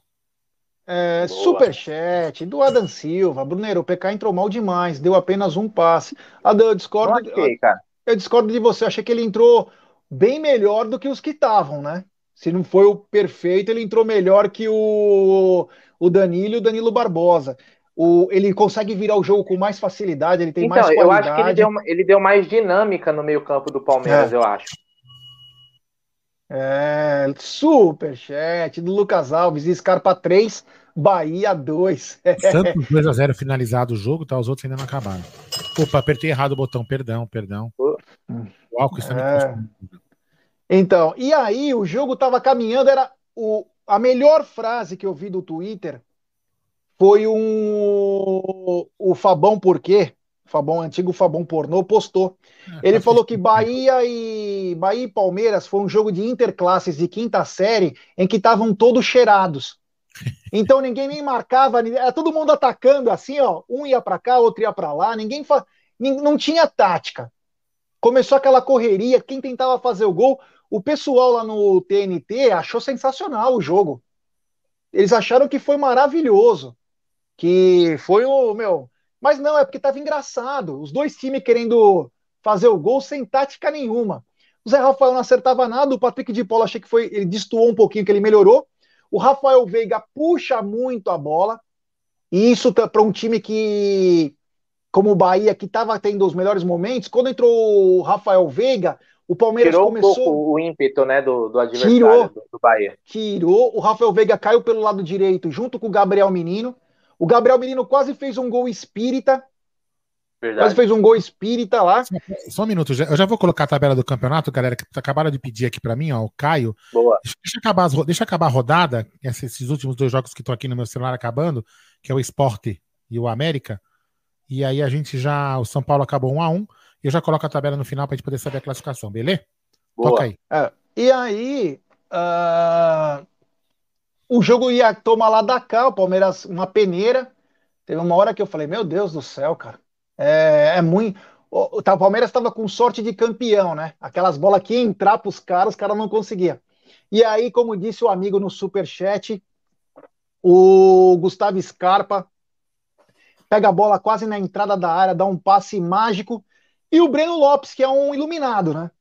É, superchat do Adam Silva, Brunero, o PK entrou mal demais, deu apenas um passe. Adam, eu discordo, okay, cara. eu discordo de você, achei que ele entrou bem melhor do que os que estavam, né? Se não foi o perfeito, ele entrou melhor que o, o Danilo e o Danilo Barbosa. O, ele consegue virar o jogo com mais facilidade, ele tem então, mais qualidade. eu acho que ele deu, ele deu mais dinâmica no meio-campo do Palmeiras, é. eu acho. É, super chat do Lucas Alves, Scarpa 3, Bahia 2. [laughs] Santos 2x0 finalizado o jogo, tá? Os outros ainda não acabaram. Opa, apertei errado o botão, perdão, perdão. O álcool está é. me Então, e aí o jogo tava caminhando, era o, a melhor frase que eu vi do Twitter foi um o Fabão Porquê, Fabão antigo Fabão Pornô postou. Ele falou que Bahia e Bahia e Palmeiras foi um jogo de interclasses de quinta série em que estavam todos cheirados. Então ninguém nem marcava, era todo mundo atacando assim, ó, um ia para cá, outro ia para lá, ninguém fa... não tinha tática. Começou aquela correria, quem tentava fazer o gol, o pessoal lá no TNT achou sensacional o jogo. Eles acharam que foi maravilhoso que foi o meu. Mas não, é porque estava engraçado. Os dois times querendo fazer o gol sem tática nenhuma. O Zé Rafael não acertava nada, o Patrick de Paula achei que foi, ele destoou um pouquinho, que ele melhorou. O Rafael Veiga puxa muito a bola. E isso tá para um time que, como o Bahia, que estava tendo os melhores momentos, quando entrou o Rafael Veiga, o Palmeiras tirou começou. um pouco o ímpeto né, do, do adversário tirou, do, do Bahia. Tirou. O Rafael Veiga caiu pelo lado direito junto com o Gabriel Menino. O Gabriel Menino quase fez um gol espírita, Verdade. Quase fez um gol espírita lá. Só, só um minuto, eu já vou colocar a tabela do campeonato, galera, que acabaram de pedir aqui para mim, ó, o Caio. Boa. Deixa, acabar, deixa acabar a rodada, esses últimos dois jogos que estão aqui no meu celular acabando, que é o Esporte e o América. E aí a gente já. O São Paulo acabou 1 a 1 e eu já coloco a tabela no final para a gente poder saber a classificação, beleza? Boa. Toca aí. É, e aí. Uh, o jogo ia tomar lá da cá, o Palmeiras, uma peneira. Teve uma hora que eu falei, meu Deus do céu, cara. É, é muito. O, o Palmeiras estava com sorte de campeão, né? Aquelas bolas que iam entrar para os caras, os caras não conseguiam. E aí, como disse o amigo no super chat, o Gustavo Scarpa pega a bola quase na entrada da área, dá um passe mágico. E o Breno Lopes, que é um iluminado, né?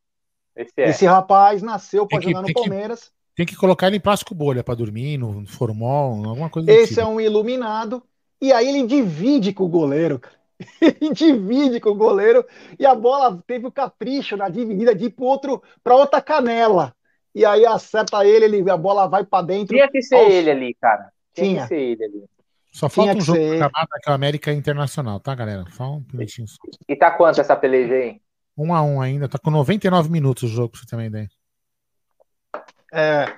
Esse, é. Esse rapaz nasceu para jogar no Palmeiras. Que, tem que colocar ele em plástico bolha para dormir, no formol, alguma coisa Esse tipo. é um iluminado. E aí ele divide com o goleiro, cara. [laughs] Ele divide com o goleiro e a bola teve o capricho na dividida de ir para outro, para outra canela. E aí acerta ele, ele a bola vai para dentro. Tinha que ser aos... ele ali, cara. Tinha, Tinha. que ser ele ali. Só falta um jogo acabar, que é o América Internacional, tá, galera? Só um minutinho só. E tá quanto essa peleja aí? Um a um ainda, tá com 99 minutos o jogo, pra você ter uma ideia. É,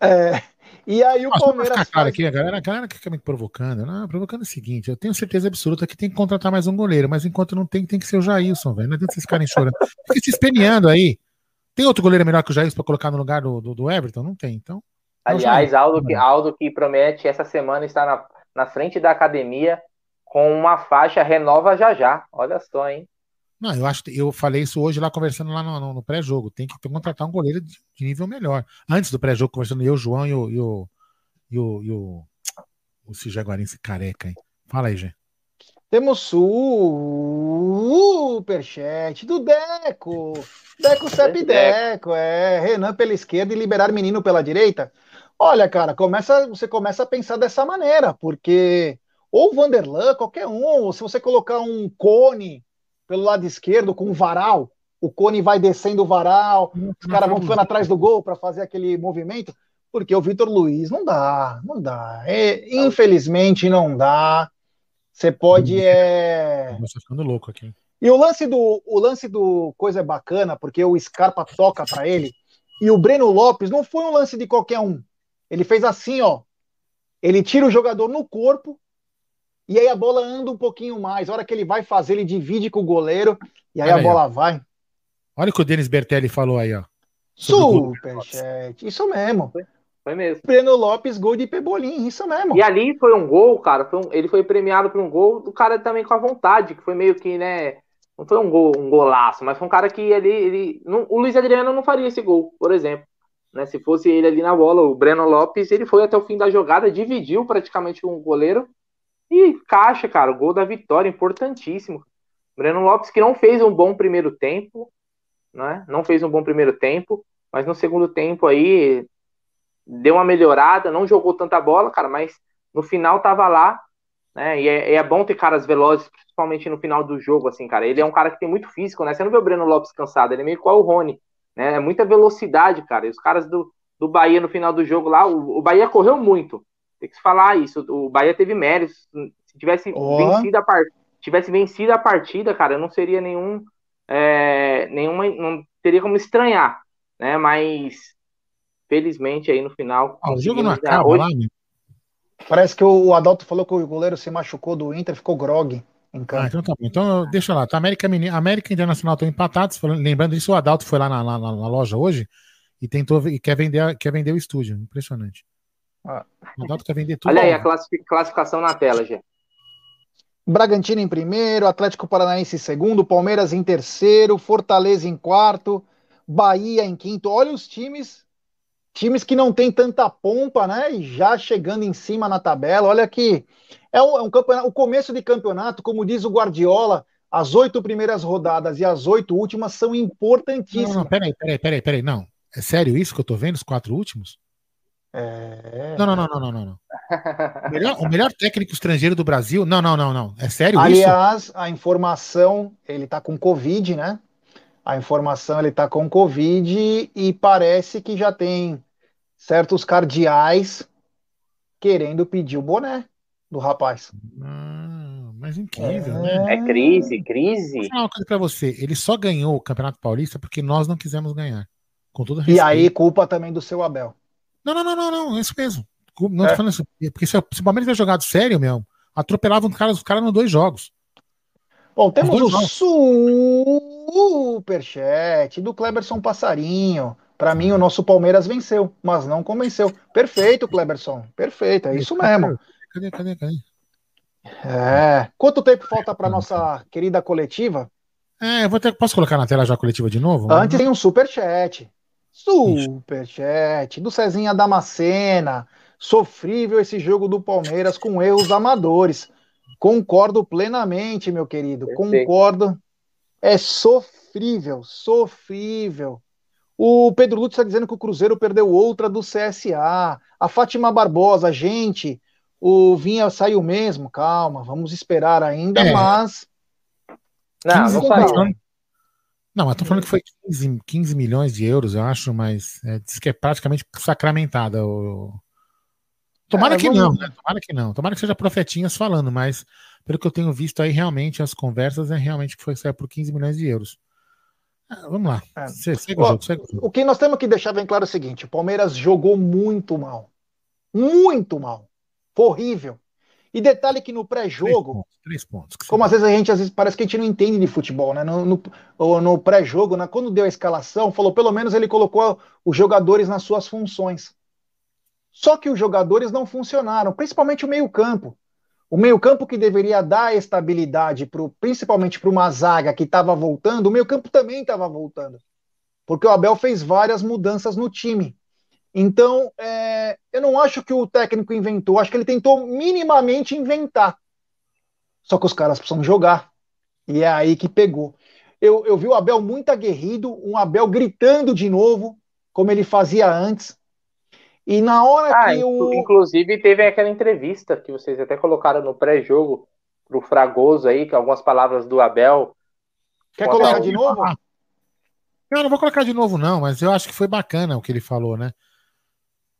é, e aí o Palmeiras. Faz... Cara aqui, a galera, a galera que fica me provocando. Não, provocando é o seguinte: eu tenho certeza absoluta que tem que contratar mais um goleiro, mas enquanto não tem, tem que ser o Jailson, velho. Não adianta vocês ficarem chorando. Fica se esperneando aí. Tem outro goleiro melhor que o Jailson pra colocar no lugar do, do, do Everton? Não tem, então. Aliás, Aldo que, Aldo que promete essa semana estar na na frente da academia com uma faixa renova já já. Olha só, hein? Não, eu acho eu falei isso hoje lá conversando lá no, no, no pré-jogo. Tem que contratar um goleiro de, de nível melhor. Antes do pré-jogo, conversando eu, o João e o, e o, e o, e o, o Jaguarense careca, hein? Fala aí, Gê. Temos superchat do Deco. Deco [laughs] Cep Deco, é. Renan pela esquerda e liberar menino pela direita. Olha, cara, começa, você começa a pensar dessa maneira, porque ou Vanderlan, qualquer um, ou se você colocar um cone pelo lado esquerdo com um varal, o cone vai descendo o varal, os caras vão ficando atrás do gol para fazer aquele movimento, porque o Vitor Luiz não dá, não dá. É, infelizmente não dá. Você pode é. Você ficando louco aqui. E o lance do o lance do coisa é bacana, porque o Scarpa toca para ele e o Breno Lopes não foi um lance de qualquer um. Ele fez assim, ó. Ele tira o jogador no corpo e aí a bola anda um pouquinho mais. A hora que ele vai fazer, ele divide com o goleiro e aí Olha a bola aí, vai. Olha o que o Denis Bertelli falou aí, ó. Superchat. Isso mesmo. Foi, foi mesmo. Breno Lopes, gol de Pebolim, isso mesmo. E ali foi um gol, cara. Foi um, ele foi premiado por um gol do cara também com a vontade, que foi meio que, né? Não foi um gol, um golaço, mas foi um cara que ali, ele. Não, o Luiz Adriano não faria esse gol, por exemplo. Né? Se fosse ele ali na bola, o Breno Lopes, ele foi até o fim da jogada, dividiu praticamente com o goleiro e caixa, cara, gol da vitória, importantíssimo. Breno Lopes que não fez um bom primeiro tempo, né? Não fez um bom primeiro tempo, mas no segundo tempo aí deu uma melhorada, não jogou tanta bola, cara, mas no final tava lá, né? E é, é bom ter caras velozes, principalmente no final do jogo, assim, cara. Ele é um cara que tem muito físico, né? Você não vê o Breno Lopes cansado, ele é meio qual o Rony. Né? É muita velocidade, cara. E os caras do, do Bahia no final do jogo lá, o, o Bahia correu muito. Tem que se falar isso. O Bahia teve méritos. Se tivesse oh. vencido a partida, tivesse vencido a partida, cara, não seria nenhum. É, nenhuma. Não teria como estranhar. Né? Mas felizmente aí no final. Ah, o jogo não acaba hoje... lá, né? Parece que o Adalto falou que o goleiro se machucou do Inter, ficou grog. Ah, então tá bom. Então deixa lá. Tá América, América Internacional estão empatados. Lembrando isso, o Adalto foi lá na, na, na, loja hoje e tentou e quer vender, quer vender o estúdio. Impressionante. Ah. Quer vender tudo. Olha aí a classificação na tela, Gê. Bragantino em primeiro, Atlético Paranaense em segundo, Palmeiras em terceiro, Fortaleza em quarto, Bahia em quinto. Olha os times, times que não tem tanta pompa, né? E já chegando em cima na tabela. Olha que é um, é um campeonato, o começo de campeonato, como diz o Guardiola, as oito primeiras rodadas e as oito últimas são importantíssimas. Não, não, peraí, peraí, peraí, peraí, não. É sério isso que eu tô vendo, os quatro últimos? É... Não, não, não, não, não, não. não. [laughs] O, melhor, o melhor técnico estrangeiro do Brasil? Não, não, não, não. É sério Aliás, isso? Aliás, a informação, ele tá com Covid, né? A informação, ele tá com Covid e parece que já tem certos cardeais querendo pedir o boné do rapaz. Hum, mas incrível, é... né? É crise, crise. Vou falar uma coisa pra você. Ele só ganhou o Campeonato Paulista porque nós não quisemos ganhar. Com todo respeito. E aí, culpa também do seu Abel. Não, não, não, não, não. É isso mesmo. Não é. tô falando isso. Porque se, se o Palmeiras tivesse jogado sério mesmo, atropelava os caras, os caras nos dois jogos. Bom, temos o superchat do Kleberson Passarinho. Para mim, o nosso Palmeiras venceu, mas não convenceu. Perfeito, Kleberson. Perfeito, é isso mesmo. Cadê, cadê, cadê? É. Quanto tempo falta para nossa querida coletiva? É, eu vou ter, posso colocar na tela já a coletiva de novo? Antes tem um superchat. Superchat do Cezinha Damascena. Sofrível esse jogo do Palmeiras com erros amadores. Concordo plenamente, meu querido. Perfeito. Concordo. É sofrível, sofrível. O Pedro Lutz está dizendo que o Cruzeiro perdeu outra do CSA. A Fátima Barbosa, gente, o Vinha saiu mesmo, calma, vamos esperar ainda, é. mas. Não, não saiu. Não, mas tô falando que foi 15, 15, milhões de euros, eu acho, mas é, diz que é praticamente sacramentada o, Tomara é, que não, né? Tomara que não. Tomara que seja profetinhas falando, mas pelo que eu tenho visto aí, realmente, as conversas é realmente que foi sair por 15 milhões de euros. Ah, vamos lá. É. O, jogo, o, jogo. o que nós temos que deixar bem claro é o seguinte: o Palmeiras jogou muito mal. Muito mal. Foi horrível. E detalhe que no pré-jogo. Três pontos. pontos como às vezes a gente, às vezes parece que a gente não entende de futebol, né? No, no, no pré-jogo, né? quando deu a escalação, falou pelo menos ele colocou os jogadores nas suas funções. Só que os jogadores não funcionaram, principalmente o meio-campo. O meio-campo que deveria dar estabilidade, pro, principalmente para uma zaga que estava voltando, o meio-campo também estava voltando. Porque o Abel fez várias mudanças no time. Então, é, eu não acho que o técnico inventou, acho que ele tentou minimamente inventar. Só que os caras precisam jogar. E é aí que pegou. Eu, eu vi o Abel muito aguerrido, um Abel gritando de novo, como ele fazia antes. E na hora ah, que o. Inclusive, teve aquela entrevista que vocês até colocaram no pré-jogo pro Fragoso aí, que algumas palavras do Abel. Quer colocar de novo? Não, não vou colocar de novo, não, mas eu acho que foi bacana o que ele falou, né?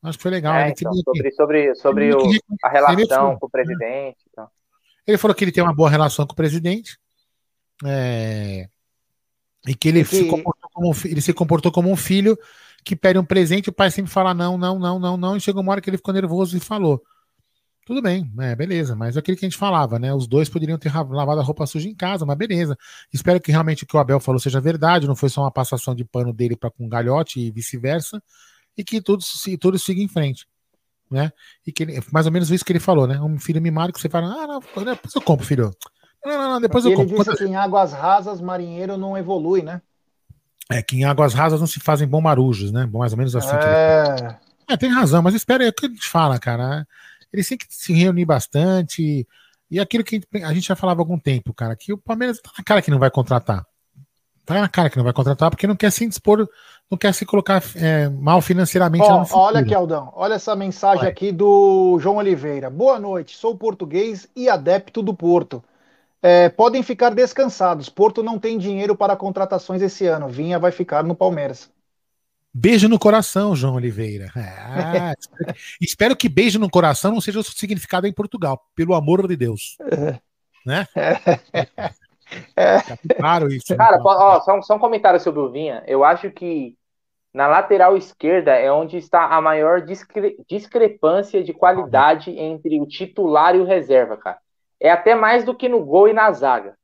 Acho que foi legal. É, então, sobre sobre, sobre o, a relação com o presidente. Então. Ele falou que ele tem uma boa relação com o presidente. É, e que ele, que... Se comportou como, ele se comportou como um filho que pede um presente, o pai sempre fala não, não, não, não, não, e chegou uma hora que ele ficou nervoso e falou. Tudo bem, é, beleza, mas é aquilo que a gente falava, né? Os dois poderiam ter lavado a roupa suja em casa, mas beleza. Espero que realmente o que o Abel falou seja verdade, não foi só uma passação de pano dele para com galhote e vice-versa, e que tudo, tudo siga em frente. Né? E que ele, mais ou menos isso que ele falou, né? Um filho mimado que você fala, ah, não, depois eu compro, filho. Não, não, não, depois eu compro. Ele disse que em águas rasas, marinheiro não evolui, né? É que em águas rasas não se fazem bom marujos, né? Mais ou menos assim. É... é, tem razão, mas espera aí, é o que a gente fala, cara. Eles têm que se reunir bastante. E aquilo que a gente já falava há algum tempo, cara, que o Palmeiras tá na cara que não vai contratar. Tá na cara que não vai contratar porque não quer se dispor, não quer se colocar é, mal financeiramente. Oh, olha aqui, Aldão, olha essa mensagem Vai. aqui do João Oliveira. Boa noite, sou português e adepto do Porto. É, podem ficar descansados. Porto não tem dinheiro para contratações esse ano. Vinha vai ficar no Palmeiras. Beijo no coração, João Oliveira. [laughs] Ah, espero, que, beijo no coração não seja o significado em Portugal, pelo amor de Deus. É. [laughs] Né? É. [laughs] Claro isso. Né? Cara, ó, só, só um comentário sobre o Vinha. Eu acho que na lateral esquerda é onde está a maior discre discrepância de qualidade entre o titular e o reserva, cara é até mais do que no gol e na zaga.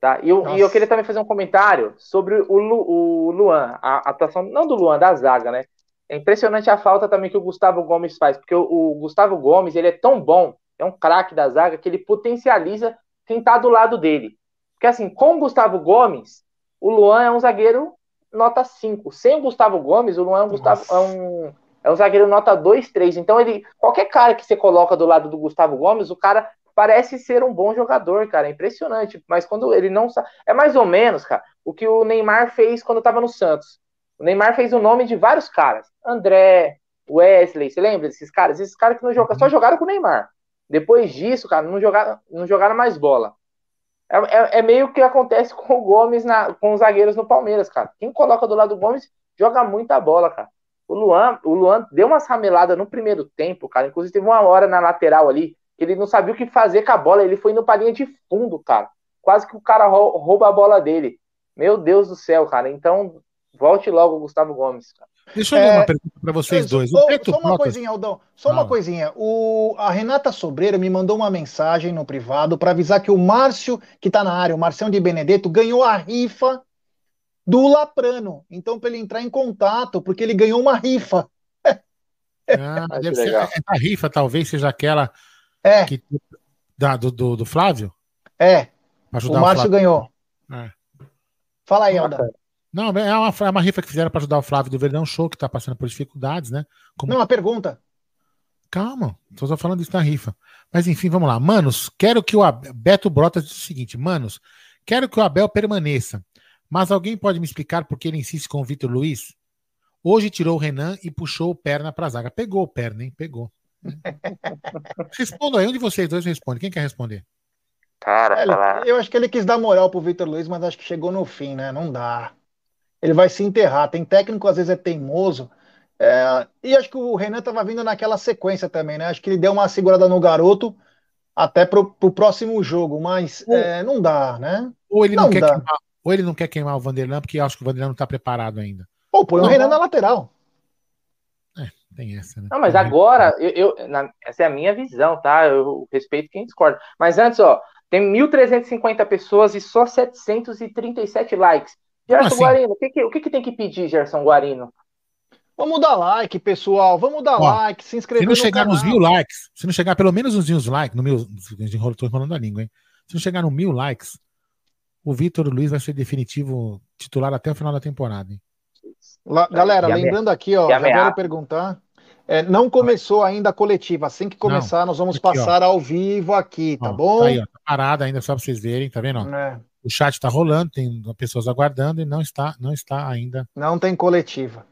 Tá? E, eu, e eu queria também fazer um comentário sobre o, Lu, o Luan, a atuação, não do Luan, da zaga, né? É impressionante a falta também que o Gustavo Gomes faz, porque o, o Gustavo Gomes ele é tão bom, é um craque da zaga, que ele potencializa quem tá do lado dele. Porque assim, com o Gustavo Gomes, o Luan é um zagueiro nota 5. Sem o Gustavo Gomes, o Luan é um, Gustavo, é um, é um zagueiro nota 2, 3. Então, ele, qualquer cara que você coloca do lado do Gustavo Gomes, o cara parece ser um bom jogador, cara. É impressionante. Mas quando ele não sabe. É mais ou menos, cara, o que o Neymar fez quando estava no Santos. O Neymar fez o nome de vários caras. André, Wesley, você lembra desses caras? Esses caras que não jogam, só jogaram com o Neymar. Depois disso, cara, não jogaram, não jogaram mais bola. É, é, é meio que acontece [laughs] com o Gomes, na, com os zagueiros no Palmeiras, cara. Quem coloca do lado do Gomes joga muita bola, cara. O Luan, o Luan deu umas rameladas no primeiro tempo, cara. Inclusive teve uma hora na lateral ali Ele não sabia o que fazer com a bola. Ele foi indo pra linha de fundo, cara. Quase que o cara rouba a bola dele. Meu Deus do céu, cara. Então, volte logo, Gustavo Gomes. Cara. Deixa eu é, ler uma pergunta para vocês dois. Só, só uma coisinha, Aldão. Só uma coisinha. O, a Renata Sobreira me mandou uma mensagem no privado para avisar que o Márcio, que está na área, o Marcião de Benedetto, ganhou a rifa do Laprano. Então, para ele entrar em contato, porque ele ganhou uma rifa. [laughs] Ah, [laughs] deve ser, a rifa talvez seja aquela é. que, da, do, do, do Flávio? É. o Márcio o ganhou. É. Fala aí, Aldão. Não, é uma, é uma rifa que fizeram para ajudar o Flávio do Verdão Show, que está passando por dificuldades, né? Como... Não, uma pergunta. Calma, estou só falando isso na rifa. Mas enfim, vamos lá. Manos, quero que o Abel... Beto Brotas diz o seguinte: Manos, quero que o Abel permaneça. Mas alguém pode me explicar por que ele insiste com o Vitor Luiz? Hoje tirou o Renan e puxou o perna para a zaga. Pegou o perna, hein? Pegou. [laughs] Responda aí, onde vocês dois respondem? Quem quer responder? Cara, é, eu acho que ele quis dar moral pro Vitor Luiz, mas acho que chegou no fim, né? Não dá ele vai se enterrar. Tem técnico, às vezes, é teimoso. É, e acho que o Renan estava vindo naquela sequência também, né? Acho que ele deu uma segurada no garoto até pro, pro próximo jogo, mas é, não dá, né? Ou ele não, não quer queimar, ou ele não quer queimar o Vanderlan, porque acho que o Vanderlan não está preparado ainda. Ou põe não, o Renan na lateral. É, tem essa, né? Não, mas agora, eu, eu na, essa é a minha visão, tá? Eu respeito quem discorda. Mas antes, ó, tem 1.350 pessoas e só 737 likes. Gerson assim? Guarino, o, que, que, o que, que, tem que pedir, Gerson Guarino? Vamos dar like, pessoal. Vamos dar Ó, like, se inscrever. Se não chegar nos mil likes, se não chegar pelo menos uns mil likes, no mil, estou enrolando a língua, hein? Se não chegar no mil likes, o Vitor Luiz vai ser definitivo titular até o final da temporada, hein? La, galera, lembrando aqui, ó, já quero perguntar. É, não começou ainda a coletiva. Assim que começar, não, nós vamos aqui, passar ó. ao vivo aqui, tá ó, bom? Tá aí, ó, tá parada ainda, só para vocês verem, tá vendo? É. O chat está rolando, tem pessoas aguardando e não está, não está ainda. Não tem coletiva.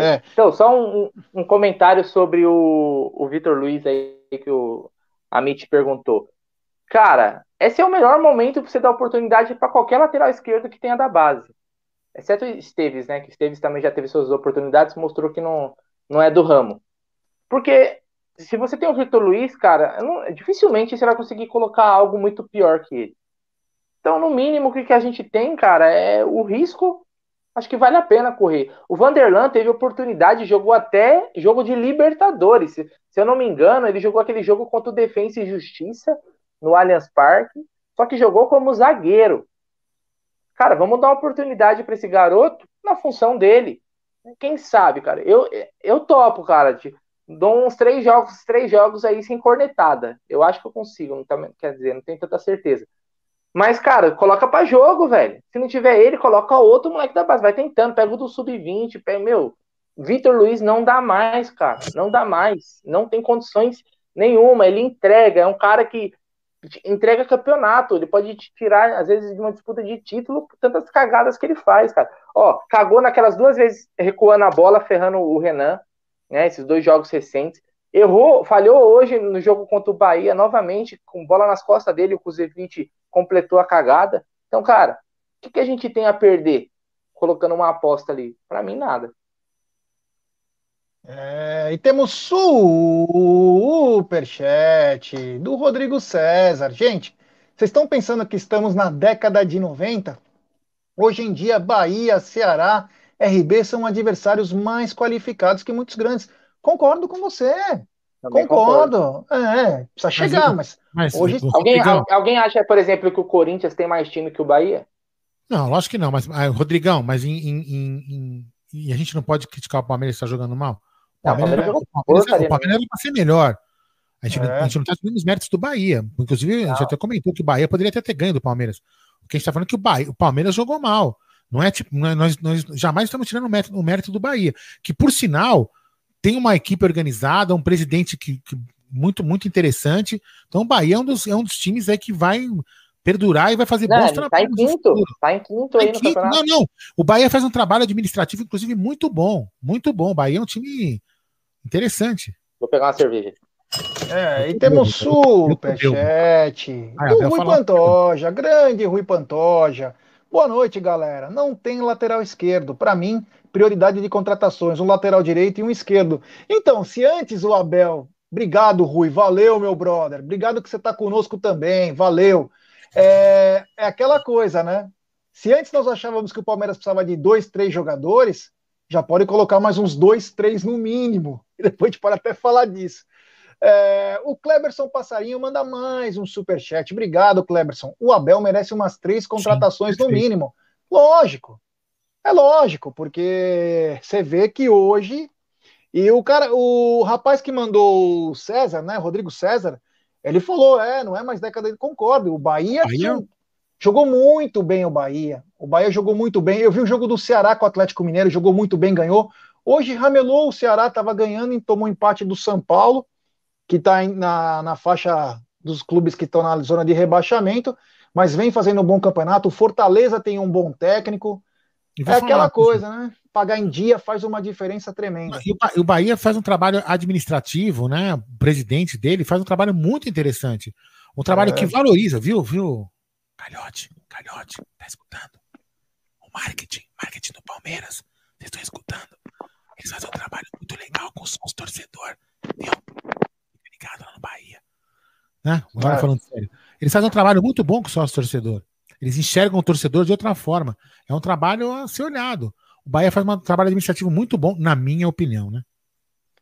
É. Então, só um, um, comentário sobre o, o Vitor Luiz aí que o Amit perguntou. Cara, esse é o melhor momento para você dar oportunidade para qualquer lateral esquerdo que tenha da base. Exceto o Esteves, né? Que Esteves também já teve suas oportunidades, mostrou que não, não é do ramo. Porque se você tem o Vitor Luiz, cara, não, dificilmente você vai conseguir colocar algo muito pior que ele. Então, no mínimo, o que, que a gente tem, cara, é o risco. Acho que vale a pena correr. O Vanderlan teve oportunidade, jogou até jogo de Libertadores. Se, se eu não me engano, ele jogou aquele jogo contra o Defensa e Justiça no Allianz Parque, só que jogou como zagueiro. Cara, vamos dar uma oportunidade para esse garoto na função dele. Quem sabe, cara? Eu, eu topo, cara. De, dou uns três jogos, três jogos aí sem cornetada. Eu acho que eu consigo, não tá, quer dizer, não tenho tanta certeza. Mas, cara, coloca para jogo, velho. Se não tiver ele, coloca outro moleque da base. Vai tentando, pega o do sub-20, pega, meu. Vitor Luiz não dá mais, cara. Não dá mais. Não tem condições nenhuma. Ele entrega. É um cara que entrega campeonato. Ele pode te tirar, às vezes, de uma disputa de título por tantas cagadas que ele faz, cara. Ó, cagou naquelas duas vezes recuando a bola, ferrando o Renan, né? Esses dois jogos recentes. Errou, falhou hoje no jogo contra o Bahia, novamente, com bola nas costas dele, o Kuzevic completou a cagada. Então, cara, o que, que a gente tem a perder colocando uma aposta ali? Para mim, nada. É, e temos superchat do Rodrigo César. Gente, vocês estão pensando que estamos na década de 90? Hoje em dia, Bahia, Ceará, RB são adversários mais qualificados que muitos grandes. Concordo com você. Concordo. concordo. É, precisa chegar, mas, mas, mas hoje. Alguém, alguém acha, por exemplo, que o Corinthians tem mais time que o Bahia? Não, lógico que não, mas ah, Rodrigão, mas em, em, em, a gente não pode criticar o Palmeiras estar jogando mal. O Palmeiras, não, o Palmeiras, o Palmeiras, era para ser melhor. A gente, é. a gente não está tendo os méritos do Bahia. Inclusive, não. a gente até comentou que o Bahia poderia até ter ganho do Palmeiras. O que a gente está falando é que o, Bahia, o Palmeiras jogou mal. Não é tipo, é, nós, nós jamais estamos tirando o mérito, o mérito do Bahia. Que, por sinal, tem uma equipe organizada, um presidente que, que muito, muito interessante. Então o Bahia é um dos, é um dos times aí que vai perdurar e vai fazer não, bons trabalhos. Tá em quinto, tá em quinto tá aí no quinto. Não, não. O Bahia faz um trabalho administrativo, inclusive, muito bom. Muito bom. O Bahia é um time interessante. Vou pegar uma cerveja. É, e temos superchat ah, do Rui Pantoja, grande Rui Pantoja. Boa noite, galera. Não tem lateral esquerdo. Para mim, prioridade de contratações, um lateral direito e um esquerdo. Então, se antes o Abel Obrigado, Rui. Valeu, meu brother. Obrigado que você está conosco também. Valeu. É, é aquela coisa, né? Se antes nós achávamos que o Palmeiras precisava de dois, três jogadores, já pode colocar mais uns dois, três no mínimo. E [laughs] depois a gente pode até falar disso. É, o Kleberson Passarinho manda mais um super chat. Obrigado, Kleberson. O Abel merece umas três contratações Sim, no mínimo. Lógico. É lógico, porque você vê que hoje e o cara, o rapaz que mandou o César, né, Rodrigo César, ele falou, é, não é mais década, ele concorda. O Bahia, Bahia? Tinha, jogou muito bem o Bahia. O Bahia jogou muito bem. Eu vi o jogo do Ceará com o Atlético Mineiro, jogou muito bem, ganhou. Hoje ramelou, o Ceará estava ganhando e tomou um empate do São Paulo, que está na, na faixa dos clubes que estão na zona de rebaixamento, mas vem fazendo um bom campeonato. O Fortaleza tem um bom técnico. É aquela coisa, né? Pagar em dia faz uma diferença tremenda. E o Bahia faz um trabalho administrativo, né? O presidente dele faz um trabalho muito interessante. Um trabalho é. que valoriza, viu, viu? Calhote, Calhote, tá escutando? O marketing, marketing do Palmeiras, vocês estão escutando? Eles fazem um trabalho muito legal com os, os torcedores, viu? Fica ligado lá no Bahia. Né? Agora é. falando sério. Eles fazem um trabalho muito bom com o sócio torcedor. Eles enxergam o torcedor de outra forma. É um trabalho a ser olhado. O Bahia faz um trabalho administrativo muito bom, na minha opinião, né?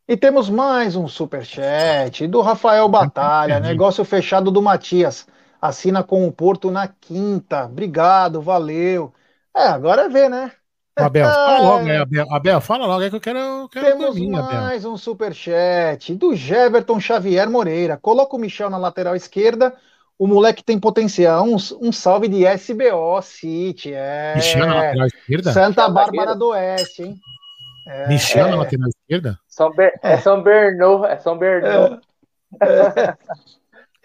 E temos mais um superchat do Rafael Batalha, negócio fechado do Matias. Assina com o Porto na quinta. Obrigado, valeu. É, agora é ver, né? Abel, [laughs] fala logo, né, Abel? Abel, fala logo, é que eu quero. Eu quero Temos dormir, mais Abel. um superchat do Jeverton Xavier Moreira. Coloca o Michel na lateral esquerda o moleque tem potencial. Um, um salve de SBO City. É. Michel na lateral esquerda? Santa Bárbara do Oeste, hein? É, Michel é. na lateral esquerda? São Ber... É. é São Bernou, é São Bernou. É.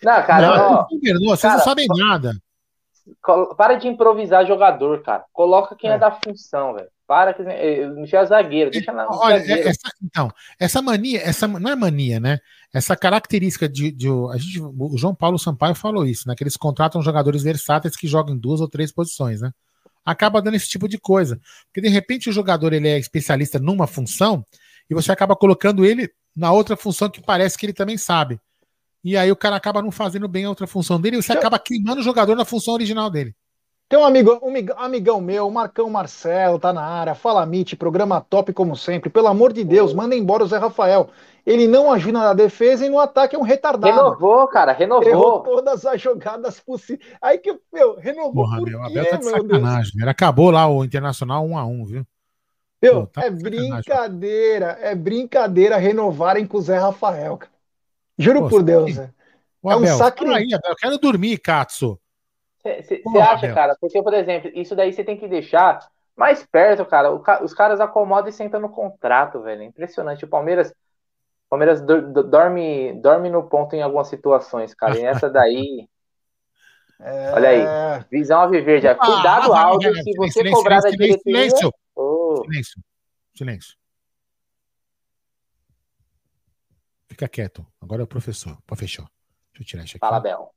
[laughs] não, cara, não, ó, Bernou, vocês cara, não sabem nada. Para de improvisar jogador, cara. Coloca quem é, é da função, velho. Para que eh, Michel é zagueiro, deixa na Olha, zagueiro. Essa, então, essa mania, essa não é mania, né? Essa característica de, de a gente, o João Paulo Sampaio falou isso, né? Que eles contratam jogadores versáteis que jogam em duas ou três posições, né? Acaba dando esse tipo de coisa, porque de repente o jogador ele é especialista numa função e você acaba colocando ele na outra função que parece que ele também sabe. E aí o cara acaba não fazendo bem a outra função dele e você acaba queimando o jogador na função original dele. Tem um, amigo, um amigão meu, o Marcão Marcelo, tá na área. Fala, Mitch, programa top como sempre. Pelo amor de Deus, manda embora o Zé Rafael. Ele não ajuda na defesa e no ataque é um retardado. Renovou, cara, renovou. Errou todas as jogadas possíveis. Aí que, meu, renovou Porra, por meu, quê, tá de sacanagem. Ele acabou lá o Internacional 1 a 1 viu? Meu, Pô, tá é brincadeira, é brincadeira renovarem com o Zé Rafael, cara. Juro Pô, por Deus, Zé. é um sacrilégio. Eu quero dormir, Katsu. Você acha, cara? Porque, por exemplo, isso daí você tem que deixar mais perto, cara. O, os caras acomodam e sentam no contrato, velho. Impressionante. O Palmeiras, Palmeiras dorme, dorme no ponto em algumas situações, cara. E essa daí. É... Olha aí, visão a viver já. Cuidado, ah, Aldo, se você silêncio, cobrar silêncio, da diretoria. Silêncio. Oh. silêncio, silêncio. Fica quieto. Agora é o professor. Pô, fechou. Deixa eu tirar isso aqui. Fala, Bel.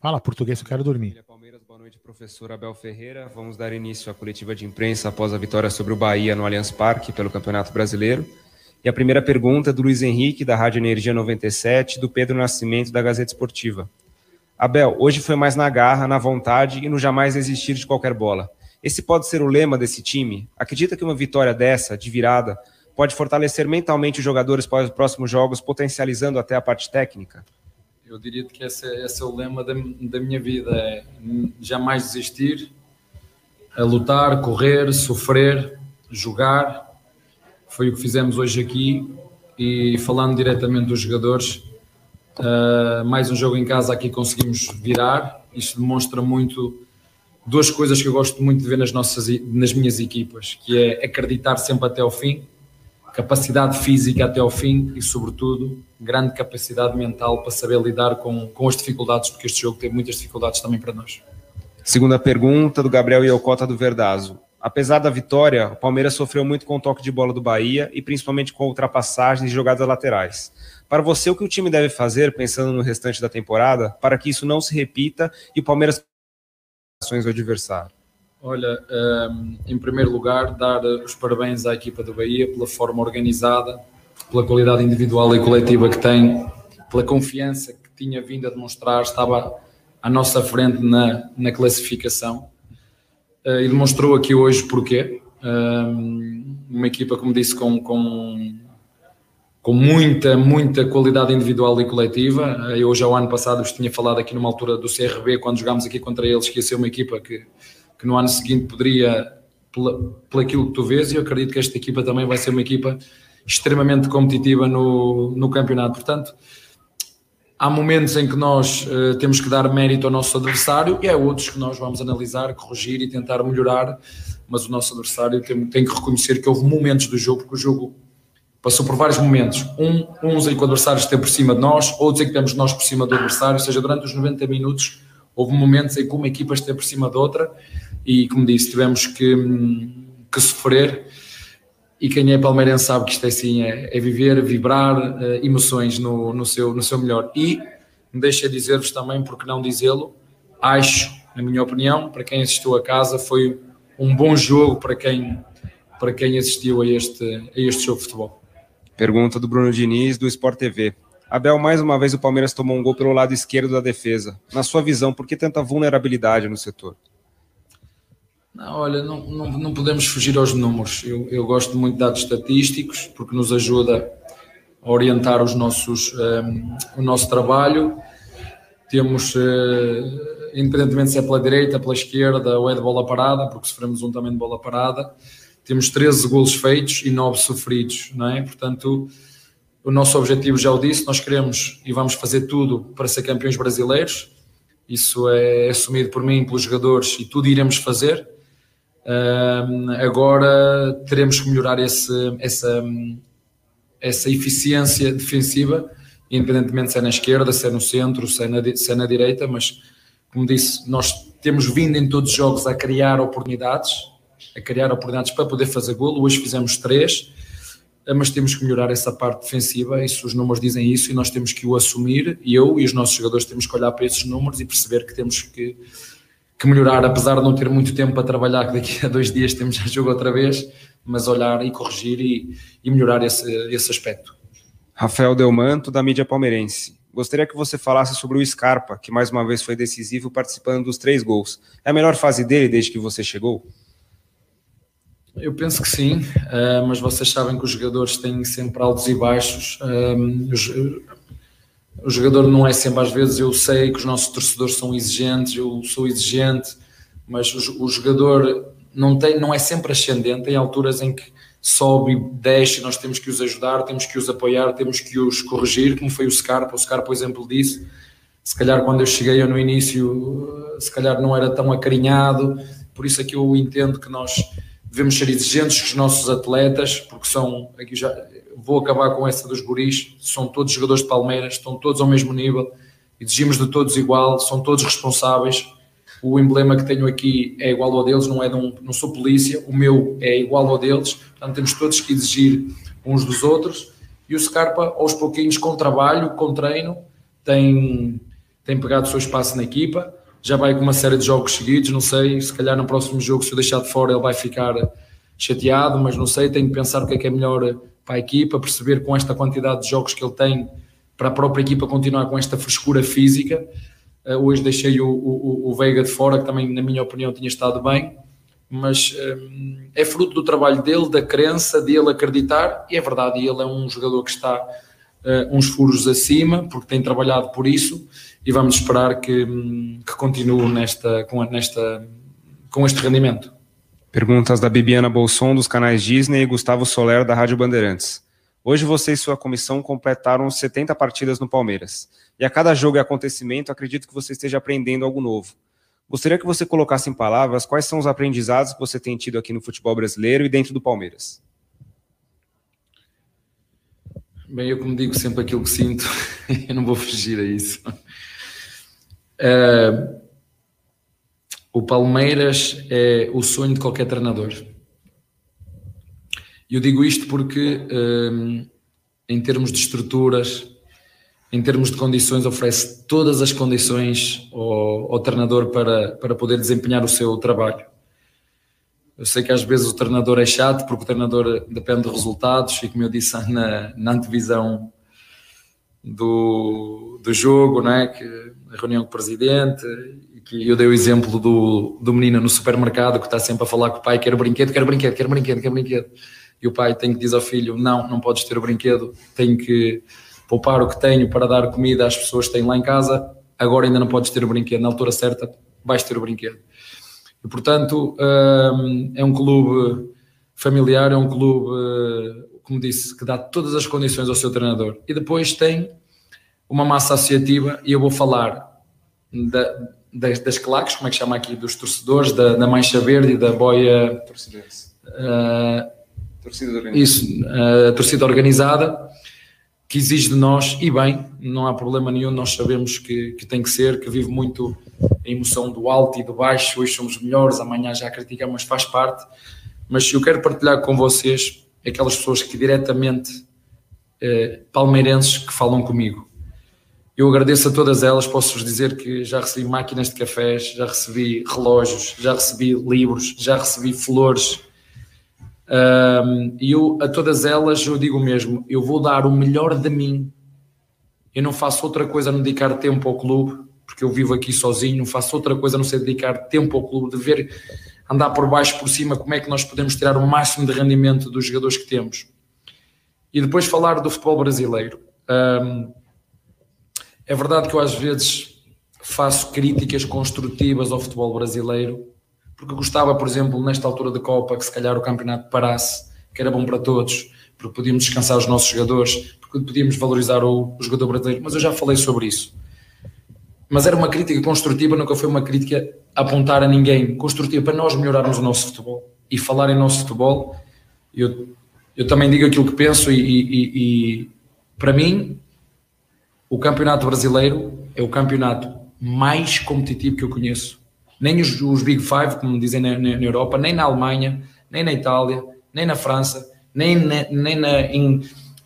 Fala português, eu quero dormir. Palmeiras, boa noite, professor Abel Ferreira. Vamos dar início à coletiva de imprensa após a vitória sobre o Bahia no Allianz Parque pelo Campeonato Brasileiro. E a primeira pergunta é do Luiz Henrique, da Rádio Energia 97, do Pedro Nascimento, da Gazeta Esportiva. Abel, hoje foi mais na garra, na vontade e no jamais existir de qualquer bola. Esse pode ser o lema desse time? Acredita que uma vitória dessa, de virada, pode fortalecer mentalmente os jogadores para os próximos jogos, potencializando até a parte técnica? Eu diria que esse, é, esse é o lema da, da minha vida: é jamais desistir, a lutar, correr, sofrer, jogar. Foi o que fizemos hoje aqui. E falando diretamente dos jogadores, uh, mais um jogo em casa aqui conseguimos virar. Isto demonstra muito duas coisas que eu gosto muito de ver nas, nossas, nas minhas equipas, que é acreditar sempre até ao fim capacidade física até ao fim e, sobretudo, grande capacidade mental para saber lidar com, com as dificuldades, porque este jogo teve muitas dificuldades também para nós. Segunda pergunta do Gabriel Iocota do Verdazo. Apesar da vitória, o Palmeiras sofreu muito com o toque de bola do Bahia e principalmente com ultrapassagens e jogadas laterais. Para você, o que o time deve fazer, pensando no restante da temporada, para que isso não se repita e o Palmeiras ações do adversário? Olha, um, em primeiro lugar, dar os parabéns à equipa do Bahia pela forma organizada pela qualidade individual e coletiva que tem, pela confiança que tinha vindo a demonstrar, estava à nossa frente na, na classificação uh, e demonstrou aqui hoje porquê. Uh, uma equipa, como disse, com, com, com muita, muita qualidade individual e coletiva. Uh, eu já o ano passado vos tinha falado aqui numa altura do CRB, quando jogámos aqui contra eles, que ia ser uma equipa que, que no ano seguinte poderia, pela aquilo que tu vês, e eu acredito que esta equipa também vai ser uma equipa extremamente competitiva no, no campeonato. Portanto, há momentos em que nós uh, temos que dar mérito ao nosso adversário e há outros que nós vamos analisar, corrigir e tentar melhorar, mas o nosso adversário tem, tem que reconhecer que houve momentos do jogo, porque o jogo passou por vários momentos, um, uns em que o adversário esteve por cima de nós, outros em que temos nós por cima do adversário, ou seja, durante os 90 minutos houve momentos em que uma equipa esteve por cima da outra e, como disse, tivemos que, hum, que sofrer e quem é palmeirense sabe que isto é assim, é, é viver, vibrar uh, emoções no, no, seu, no seu melhor. E me deixa dizer-vos também, porque não dizê-lo, acho, na minha opinião, para quem assistiu a casa, foi um bom jogo para quem, para quem assistiu a este, a este jogo de futebol. Pergunta do Bruno Diniz, do Sport TV. Abel, mais uma vez o Palmeiras tomou um gol pelo lado esquerdo da defesa. Na sua visão, por que tanta vulnerabilidade no setor? Não, olha, não, não, não, podemos fugir aos números. Eu, eu, gosto muito de dados estatísticos porque nos ajuda a orientar os nossos, um, ehm, o nosso trabalho. Temos, uh, independentemente se é pela direita, pela esquerda ou é de bola parada, porque sofremos um também de bola parada, temos 13 golos feitos e 9 sofridos, não é? Portanto, o nosso objetivo já o disse, nós queremos e vamos fazer tudo para ser campeões brasileiros. Isso é assumido por mim, pelos jogadores e tudo iremos fazer agora teremos que melhorar esse, essa, essa eficiência defensiva, independentemente se é na esquerda, se é no centro, se é na, se é na direita, mas como disse, nós temos vindo em todos os jogos a criar oportunidades, a criar oportunidades para poder fazer golo. Hoje fizemos três, mas temos que melhorar essa parte defensiva. Isso, os números dizem isso e nós temos que o assumir. Eu e os nossos jogadores temos que olhar para esses números e perceber que temos que que melhorar, apesar de não ter muito tempo para trabalhar, que daqui a dois dias temos já jogo outra vez, mas olhar e corrigir e, e melhorar esse, esse aspecto. Rafael Delmanto, da mídia palmeirense. Gostaria que você falasse sobre o Scarpa, que mais uma vez foi decisivo participando dos três gols. É a melhor fase dele desde que você chegou? Eu penso que sim, uh, mas vocês sabem que os jogadores têm sempre altos e baixos. O jogador não é sempre, às vezes eu sei que os nossos torcedores são exigentes, eu sou exigente, mas o, o jogador não, tem, não é sempre ascendente, tem alturas em que sobe e desce, nós temos que os ajudar, temos que os apoiar, temos que os corrigir, como foi o Scarpa, o Scarpa, por exemplo, disse, se calhar quando eu cheguei eu no início, se calhar não era tão acarinhado, por isso é que eu entendo que nós devemos ser exigentes com os nossos atletas, porque são, aqui já, vou acabar com essa dos guris, são todos jogadores de Palmeiras, estão todos ao mesmo nível, exigimos de todos igual, são todos responsáveis. O emblema que tenho aqui é igual ao deles, não é de um, não sou polícia, o meu é igual ao deles, portanto temos todos que exigir uns dos outros. E o Scarpa, aos pouquinhos, com trabalho, com treino, tem, tem pegado o seu espaço na equipa, já vai com uma série de jogos seguidos, não sei, se calhar no próximo jogo, se eu deixar de fora, ele vai ficar chateado, mas não sei, tenho que pensar o que é que é melhor para a equipa, perceber com esta quantidade de jogos que ele tem, para a própria equipa continuar com esta frescura física. Uh, hoje deixei o, o, o, Veiga de fora, que também, na minha opinião, tinha estado bem, mas um, é fruto do trabalho dele, da crença, dele acreditar, e é verdade, ele é um jogador que está uh, uns furos acima, porque tem trabalhado por isso, e vamos esperar que, hum, que continue nesta, com, nesta, com este rendimento. Perguntas da Bibiana Bolson, dos canais Disney, e Gustavo Soler, da Rádio Bandeirantes. Hoje você e sua comissão completaram 70 partidas no Palmeiras. E a cada jogo e acontecimento, acredito que você esteja aprendendo algo novo. Gostaria que você colocasse em palavras quais são os aprendizados que você tem tido aqui no futebol brasileiro e dentro do Palmeiras. Bem, eu como digo sempre aquilo que sinto, [laughs] eu não vou fugir a isso. Uh, o Palmeiras é o sonho de qualquer treinador. Eu digo isto porque, um, em termos de estruturas, em termos de condições, oferece todas as condições ao, ao treinador para, para poder desempenhar o seu trabalho. Eu sei que às vezes o treinador é chato porque o treinador depende de resultados e como eu disse [laughs] na, na antevisão do, do jogo, né, que a reunião com o presidente, e que eu dei o exemplo do, do menino no supermercado que está sempre a falar com o pai, quer brinquedo, quer brinquedo, quer brinquedo, quer brinquedo. E o pai tem que dizer ao filho, não, não podes ter o brinquedo, tenho que poupar o que tenho para dar comida às pessoas que têm lá em casa, agora ainda não podes ter o brinquedo, na altura certa vais ter o brinquedo. E, portanto, hum, é um clube familiar, é um clube, como disse, que dá todas as condições ao seu treinador. E depois tem uma massa associativa, e eu vou falar da, das, das claques, como é que chama aqui, dos torcedores, da, da Mancha Verde e da Boia. Uh, torcida organizada. Isso, a torcida organizada, que exige de nós, e bem, não há problema nenhum, nós sabemos que, que tem que ser, que vive muito a emoção do alto e do baixo, hoje somos melhores, amanhã já criticamos, mas faz parte. Mas eu quero partilhar com vocês aquelas pessoas que diretamente eh, palmeirenses que falam comigo. Eu agradeço a todas elas, posso-vos dizer que já recebi máquinas de cafés, já recebi relógios, já recebi livros, já recebi flores. E eu, a todas elas, eu digo mesmo: eu vou dar o melhor de mim. Eu não faço outra coisa a não dedicar tempo ao clube, porque eu vivo aqui sozinho, não faço outra coisa a não ser dedicar tempo ao clube, de ver andar por baixo, por cima, como é que nós podemos tirar o máximo de rendimento dos jogadores que temos. E depois falar do futebol brasileiro. Um, é verdade que eu às vezes faço críticas construtivas ao futebol brasileiro, porque gostava, por exemplo, nesta altura da Copa, que se calhar o campeonato parasse, que era bom para todos, porque podíamos descansar os nossos jogadores, porque podíamos valorizar o, o jogador brasileiro, mas eu já falei sobre isso mas era uma crítica construtiva, nunca foi uma crítica a apontar a ninguém, construtiva para nós melhorarmos o nosso futebol e falar em nosso futebol. Eu, eu também digo aquilo que penso, e, e, e para mim, o Campeonato Brasileiro é o campeonato mais competitivo que eu conheço. Nem os, os Big Five, como dizem na, na, Europa, nem na Alemanha, nem na Itália, nem na França, nem na, nem na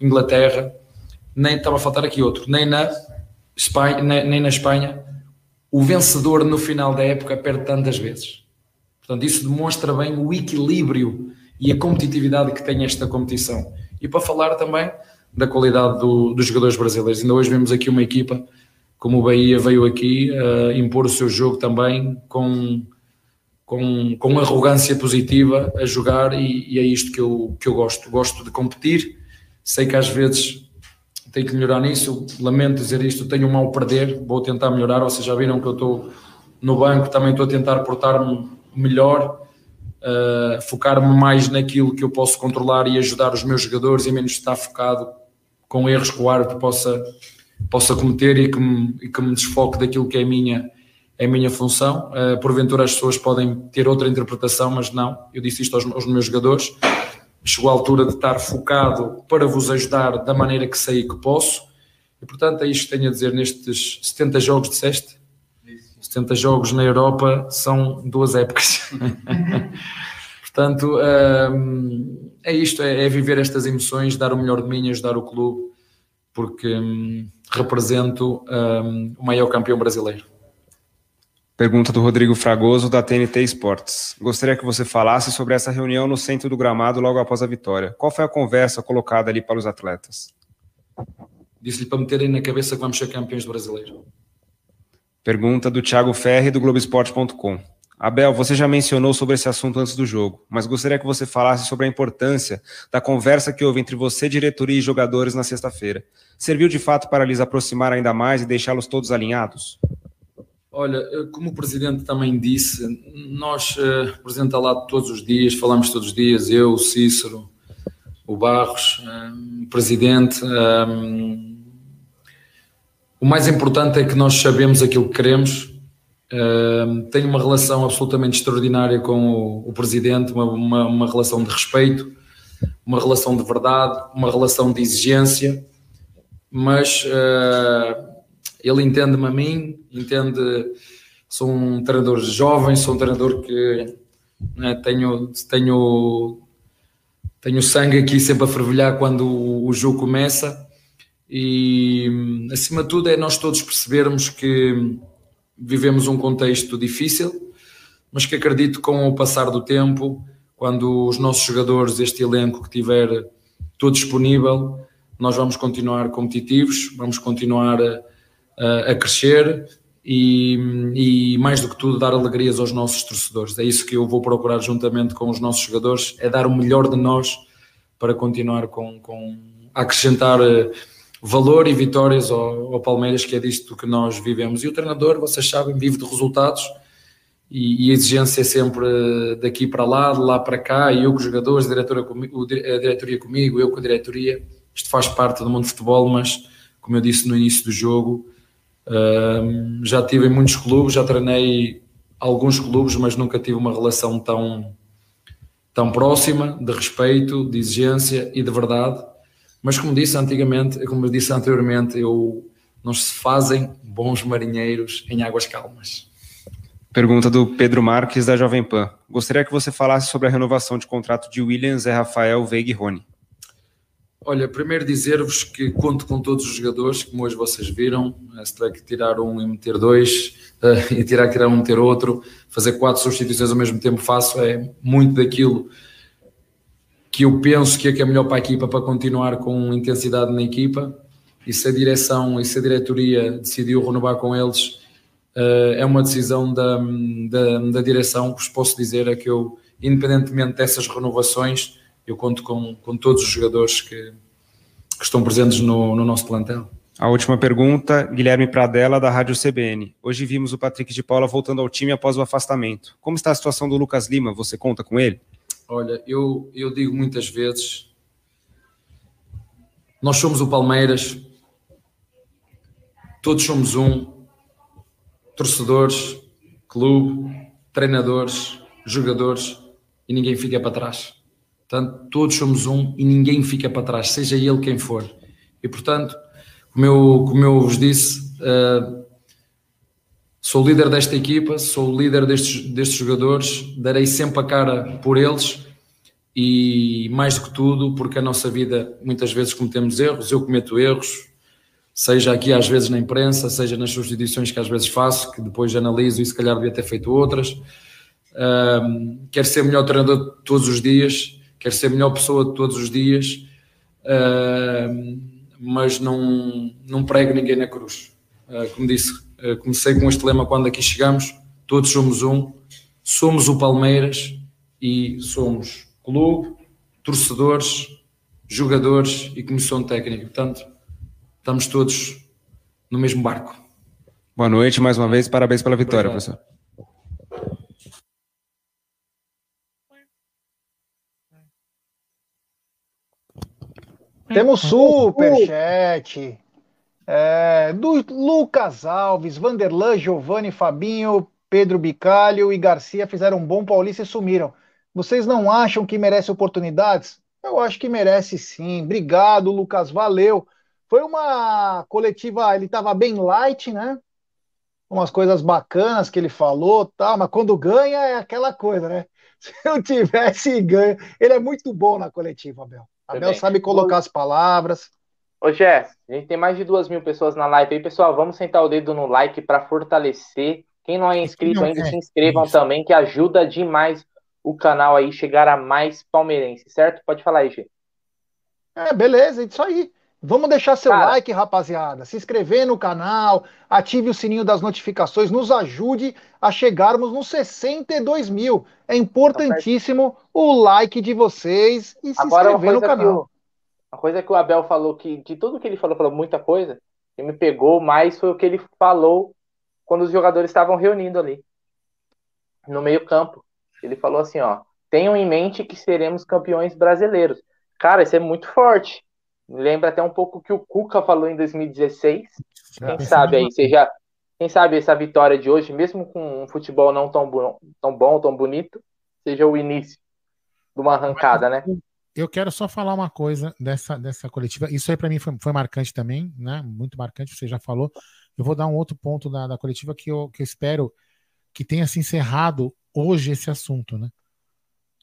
Inglaterra, nem estava a faltar aqui outro, nem na Espanha, nem na Espanha, o vencedor no final da época perde tantas vezes. Portanto, isso demonstra bem o equilíbrio e a competitividade que tem esta competição. E para falar também da qualidade do, dos jogadores brasileiros. Ainda hoje vemos aqui uma equipa como o Bahia veio aqui uh, impor o seu jogo também com, com, com arrogância positiva a jogar e, e, é isto que eu, que eu gosto. Gosto de competir, sei que às vezes tenho que melhorar nisso. Lamento dizer isto, tenho um mal perder, vou tentar melhorar. Vocês já viram que eu estou no banco, também estou a tentar portar-me melhor, uh, focar-me mais naquilo que eu posso controlar e ajudar os meus jogadores e menos estar focado com erros que o árbitro possa, possa cometer e que, me, e que me desfoque daquilo que é a minha, é a minha função. Uh, porventura as pessoas podem ter outra interpretação, mas não. Eu disse isto aos, aos meus jogadores chegou a altura de estar focado para vos ajudar da maneira que sei que posso. E portanto é isto que tenho a dizer nestes 70 jogos, disseste? 70 jogos na Europa são duas épocas. [laughs] portanto, hum, é isto, é, é, viver estas emoções, dar o melhor de mim, ajudar o clube, porque hum, represento hum, o maior campeão brasileiro. Pergunta do Rodrigo Fragoso, da TNT Esportes. Gostaria que você falasse sobre essa reunião no centro do gramado logo após a vitória. Qual foi a conversa colocada ali para os atletas? Disse-lhe para meterem na cabeça que vamos ser campeões do brasileiro. Pergunta do Thiago Ferri, do Globoesporte.com. Abel, você já mencionou sobre esse assunto antes do jogo, mas gostaria que você falasse sobre a importância da conversa que houve entre você, diretoria e jogadores na sexta-feira. Serviu de fato para lhes aproximar ainda mais e deixá-los todos alinhados? Olha, eh, como o Presidente também disse, nós, uh, o Presidente lá todos os dias, falamos todos os dias, eu, o Cícero, o Barros, um, o Presidente. O mais importante é que nós sabemos aquilo que queremos. Tenho uma relação absolutamente extraordinária com o, Presidente, uma, uma, uma, relação de respeito, uma relação de verdade, uma relação de exigência, mas ele entende-me a mim, entende. Sou um treinador jovem, sou um treinador que né, tenho, tenho, tenho sangue aqui sempre a fervilhar quando o, o jogo começa. E acima de tudo é nós todos percebermos que vivemos um contexto difícil, mas que acredito com o passar do tempo, quando os nossos jogadores, este elenco que tiver todo disponível, nós vamos continuar competitivos, vamos continuar a, a crescer e, e, mais do que tudo dar alegrias aos nossos torcedores. É isso que eu vou procurar juntamente com os nossos jogadores, é dar o melhor de nós para continuar com, com a acrescentar eh, valor e vitórias ao, ao, Palmeiras, que é disto que nós vivemos. E o treinador, vocês sabem, vive de resultados e, e a exigência é sempre daqui para lá, de lá para cá, e eu com os jogadores, a, diretora a diretoria comigo, eu com a diretoria. Isto faz parte do mundo do futebol, mas como eu disse no início do jogo, já tive em muitos clubes, já treinei alguns clubes, mas nunca tive uma relação tão, tão próxima, de respeito, de exigência e de verdade. Mas como disse antigamente, como disse anteriormente, eu não se fazem bons marinheiros em águas calmas. Pergunta do Pedro Marques da Jovem Pan. Gostaria que você falasse sobre a renovação de contrato de Williams, Rafael, Veiga e Rony. Olha, primeiro dizer-vos que conto com todos os jogadores, como hoje vocês viram. Eh, se tiver que tirar um e meter dois, uh, [laughs] e tirar que tirar um e meter outro, fazer quatro substituições ao mesmo tempo faço, é muito daquilo que eu penso que é, que é melhor para a equipa para continuar com intensidade na equipa. E se a direção e se a diretoria decidiu renovar com eles, uh, é uma decisão da, da, da direção. O que vos posso dizer é que eu, independentemente dessas renovações, eu conto com, com todos os jogadores que, que estão presentes no, no nosso plantel. A última pergunta, Guilherme Pradella, da Rádio CBN. Hoje vimos o Patrick de Paula voltando ao time após o afastamento. Como está a situação do Lucas Lima? Você conta com ele? Olha, eu, eu digo muitas vezes: nós somos o Palmeiras, todos somos um, torcedores, clube, treinadores, jogadores, e ninguém fica para trás. Portanto, todos somos um e ninguém fica para trás, seja ele quem for. E, portanto, como eu, como eu vos disse, uh, sou líder desta equipa, sou líder destes, destes jogadores, darei sempre a cara por eles e, mais do que tudo, porque a nossa vida, muitas vezes cometemos erros, eu cometo erros, seja aqui às vezes na imprensa, seja nas substituições que às vezes faço, que depois analiso e se calhar devia ter feito outras. Uh, quero ser melhor treinador todos os dias quero ser a melhor pessoa de todos os dias, uh, mas não, não prego ninguém na cruz. Uh, como disse, uh, comecei com este lema quando aqui chegamos: todos somos um, somos o Palmeiras e somos clube, torcedores, jogadores e comissão técnica. Portanto, estamos todos no mesmo barco. Boa noite mais uma vez, parabéns pela vitória, professor. Temos superchat é, do Lucas Alves, Vanderlan, Giovanni, Fabinho, Pedro Bicalho e Garcia fizeram um bom paulista e sumiram. Vocês não acham que merece oportunidades? Eu acho que merece sim. Obrigado, Lucas, valeu. Foi uma coletiva, ele estava bem light, né? Umas coisas bacanas que ele falou, tá? mas quando ganha é aquela coisa, né? [laughs] Se eu tivesse ganho, ele é muito bom na coletiva, Abel. Abel sabe colocar as palavras. Ô, Jé, a gente tem mais de duas mil pessoas na live aí, pessoal. Vamos sentar o dedo no like para fortalecer. Quem não é inscrito não ainda, é. se inscrevam Isso. também, que ajuda demais o canal aí chegar a mais palmeirenses, certo? Pode falar aí, Gê. É, beleza, é isso aí. Vamos deixar seu Cara, like, rapaziada. Se inscrever no canal, ative o sininho das notificações, nos ajude a chegarmos nos 62 mil. É importantíssimo o like de vocês e se inscrever no canal. O, uma coisa que o Abel falou, que de tudo que ele falou, falou muita coisa, que me pegou mais foi o que ele falou quando os jogadores estavam reunindo ali, no meio campo. Ele falou assim, ó, tenham em mente que seremos campeões brasileiros. Cara, isso é muito forte Lembra até um pouco que o Cuca falou em 2016. Quem sabe aí, seja, quem sabe essa vitória de hoje, mesmo com um futebol não tão bom, tão bom, tão bonito, seja o início de uma arrancada, né? Eu quero só falar uma coisa dessa, dessa coletiva. Isso aí para mim foi, foi marcante também, né? Muito marcante, você já falou. Eu vou dar um outro ponto da, da coletiva que eu, que eu espero que tenha se encerrado hoje esse assunto, né?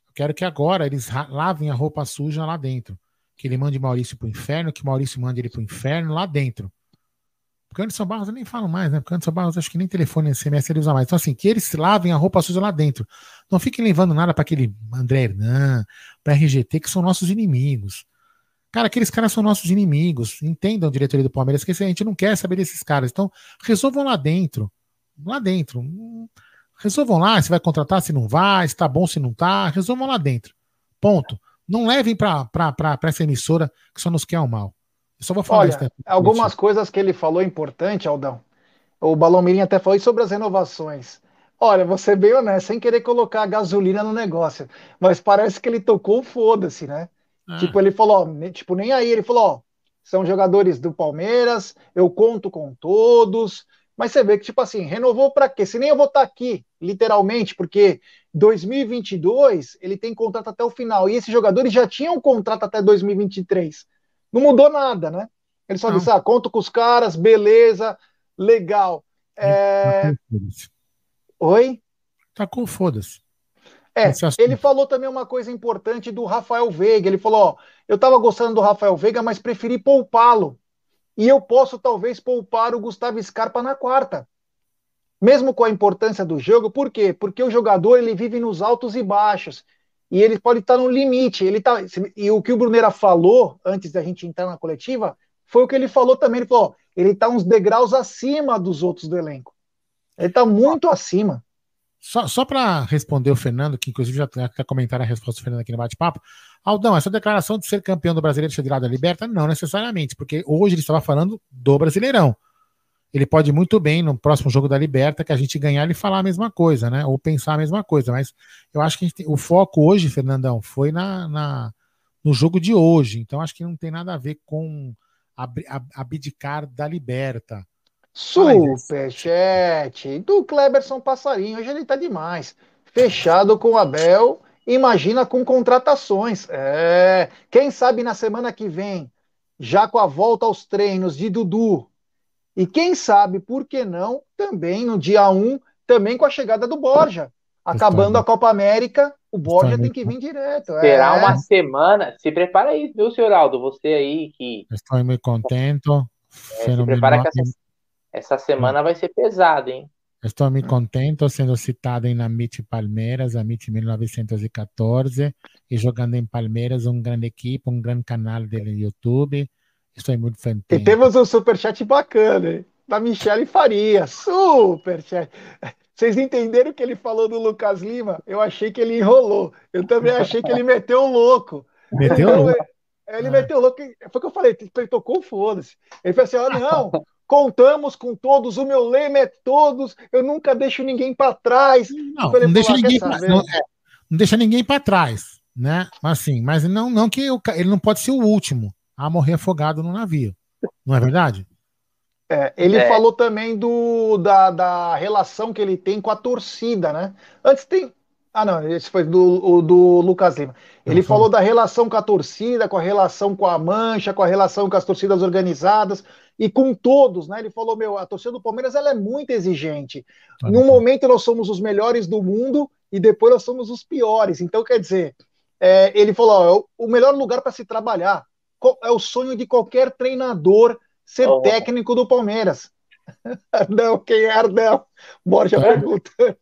Eu quero que agora eles lavem a roupa suja lá dentro que ele mande Maurício para o inferno, que Maurício mande ele para o inferno lá dentro. Porque Anderson Barros eu nem falo mais, né? Porque Anderson Barros acho que nem telefone SMS ele usa mais. Então, assim, que eles lavem a roupa suja lá dentro. Não fiquem levando nada para aquele André Hernan, para RGT, que são nossos inimigos. Cara, aqueles caras são nossos inimigos. Entendam diretoria do Palmeiras que a gente não quer saber desses caras. Então, resolvam lá dentro. Lá dentro. Resolvam lá se vai contratar, se não vai, se tá bom, se não tá. Resolvam lá dentro. Ponto. Não levem para essa emissora que só nos quer o mal. Eu só vou falar Olha, isso, né? algumas coisas que ele falou importante, Aldão. O Balão Mirim até falou sobre as renovações. Olha, vou ser bem honesto, sem querer colocar gasolina no negócio, mas parece que ele tocou foda-se, né? Ah. Tipo, ele falou, ó, tipo, nem aí, ele falou, ó, são jogadores do Palmeiras, eu conto com todos, mas você vê que, tipo assim, renovou para quê? Se nem eu vou estar tá aqui, literalmente, porque 2022 ele tem contrato até o final, e esses jogadores já tinham contrato até 2023. Não mudou nada, né? Ele só não. disse: ah, conto com os caras, beleza, legal. É... Oi? Tá com foda-se. É, ele falou também uma coisa importante do Rafael Veiga. Ele falou: ó, eu tava gostando do Rafael Veiga, mas preferi poupá-lo. E eu posso talvez poupar o Gustavo Scarpa na quarta. Mesmo com a importância do jogo, por quê? Porque o jogador ele vive nos altos e baixos e ele pode estar no limite. Ele tá, e o que o Brunera falou antes da gente entrar na coletiva foi o que ele falou também. Ele falou: ele está uns degraus acima dos outros do elenco. Ele está muito acima. Só, só para responder o Fernando, que inclusive já quer comentar a resposta do Fernando aqui no bate-papo. Aldão, essa declaração de ser campeão do Brasileiro Federado da Liberta, não necessariamente, porque hoje ele estava falando do Brasileirão ele pode muito bem no próximo jogo da Liberta que a gente ganhar ele falar a mesma coisa, né? Ou pensar a mesma coisa. Mas eu acho que tem, o foco hoje, Fernandão, foi na, na, no jogo de hoje. Então acho que não tem nada a ver com ab, ab, abdicar da Liberta. Superchat do Kleberson Passarinho. Hoje ele tá demais. Fechado com o Abel. Imagina com contratações. É. Quem sabe na semana que vem, já com a volta aos treinos de Dudu, e quem sabe, por que não, também no dia 1, também com a chegada do Borja. Acabando a Copa América, o Borja tem que vir direto. Será é. uma semana. Se prepara aí, viu, senhor Aldo? Você aí que. Estou muito contente. É, se prepara que essa, essa semana vai ser pesada, hein? Estou muito contente sendo citado em Amit Palmeiras, Amit 1914, e jogando em Palmeiras, um grande equipe, um grande canal do YouTube. Estou muito feliz. E temos um superchat bacana, hein? da Michele Faria. Superchat. Vocês entenderam o que ele falou do Lucas Lima? Eu achei que ele enrolou. Eu também achei que ele meteu um louco. Meteu então, louco? Ele ah. meteu louco. Foi o que eu falei, ele tocou foda-se. Ele falou assim: ah, não, contamos com todos, o meu lema é todos, eu nunca deixo ninguém para trás. Não, não, deixa ninguém pra, não, é, não, deixa ninguém para trás, né? Assim, mas não, não que eu, ele não pode ser o último a morrer afogado no navio. Não é verdade? É, ele é. falou também do, da, da relação que ele tem com a torcida, né? Antes tem. Ah, não, esse foi do, do Lucas Lima. Ele falou da relação com a torcida, com a relação com a mancha, com a relação com as torcidas organizadas e com todos, né? Ele falou: meu, a torcida do Palmeiras ela é muito exigente. Tá Num momento nós somos os melhores do mundo e depois nós somos os piores. Então, quer dizer, é, ele falou: ó, o melhor lugar para se trabalhar é o sonho de qualquer treinador ser oh. técnico do Palmeiras. [laughs] Não, quem é Ardão? Borja perguntando.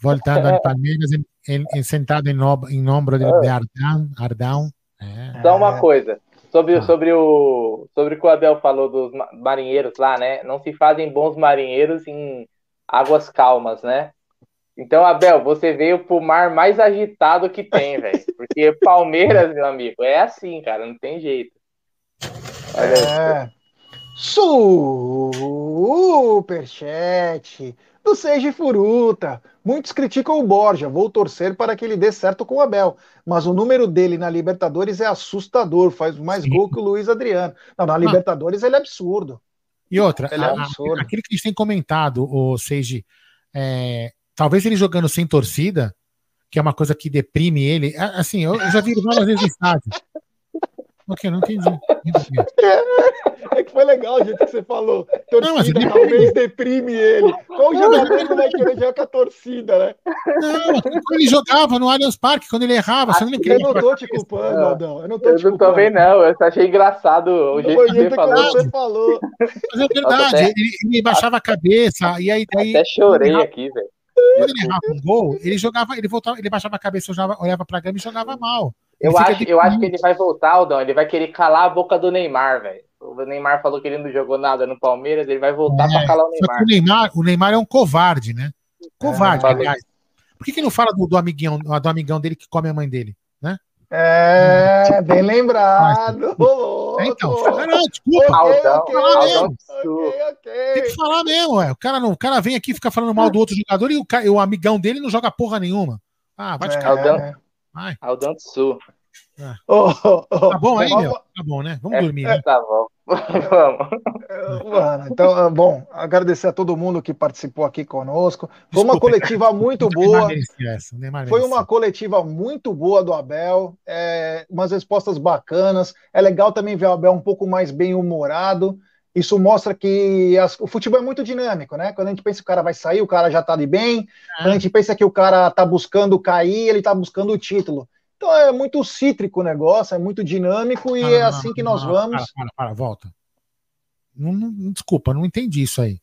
Voltando ao Palmeiras, em, em, sentado em, no, em ombro de, de Ardão. Ardão é. Só uma coisa. Sobre, ah. sobre, o, sobre o que o Abel falou dos marinheiros lá, né? Não se fazem bons marinheiros em águas calmas, né? Então, Abel, você veio pro mar mais agitado que tem, [laughs] velho. Porque Palmeiras, meu amigo, é assim, cara, não tem jeito. Olha é. Superchat do Seiji Furuta. Muitos criticam o Borja. Vou torcer para que ele dê certo com o Abel. Mas o número dele na Libertadores é assustador. Faz mais Sim. gol que o Luiz Adriano. Não, na ah. Libertadores ah. ele é absurdo. E outra, ele é absurdo. A, aquilo que a gente tem comentado, o Seiji, é, Talvez ele jogando sem torcida, que é uma coisa que deprime ele. Assim, eu já vi várias vezes no estádio. Ok, não entendi. É, é que foi legal o jeito que você falou. Torcida não, talvez deprime ele. Qual jogador não vai querer jogar com a torcida, né? Não, quando ele jogava no Allianz Parque, quando ele errava, você não Eu não tô te culpando, Aldão. Eu não tô eu te não culpando. também não, eu achei engraçado o jeito, o que, jeito você falou. você falou. Mas é verdade, Até- ele, ele baixava a cabeça, e aí. aí Até chorei aqui, velho. Quando ele errava um gol, ele jogava, ele voltava, ele baixava a cabeça, olhava, olhava pra grama e jogava mal. Eu Ele acho, eu acho que ele vai voltar, Aldão. Ele vai querer calar a boca do Neymar, velho. O Neymar falou que ele não jogou nada no Palmeiras, ele vai voltar É, pra calar o Só que Neymar. o Neymar, o Neymar é um covarde, né? Covarde, É, aliás. Por que, que não fala do, do amiguinho, do amigão dele que come a mãe dele? É, bem lembrado. Ô. É, então, não, desculpa. Aldão, ok, Aldão, Ok, Tem que falar mesmo, ué. O cara, não, o cara vem aqui e fica falando mal do outro jogador e o, o amigão dele não joga porra nenhuma. Ah, vai te cagar. Aldão. É. Vai. Aldão Tsu. [laughs] Ô, ô, ô. Tá bom aí, meu? Tá bom, né? Vamos É, dormir, né? Tá bom. [laughs] Vamos. Então, ah, bom, agradecer a todo mundo que participou aqui conosco. Foi uma Desculpa, coletiva muito O Neymar boa. essa, Foi uma coletiva muito boa do Abel, é, umas respostas bacanas. É legal também ver o Abel um pouco mais bem-humorado. Isso mostra que as- o futebol é muito dinâmico, né? Quando a gente pensa que o cara vai sair, o cara já tá de bem. Quando a gente pensa que o cara tá buscando cair, ele tá buscando o título. Então é muito cítrico o negócio, é muito dinâmico e Não, é assim que nós não, vamos. Para, para, para, volta. Não, não- desculpa, não entendi isso aí.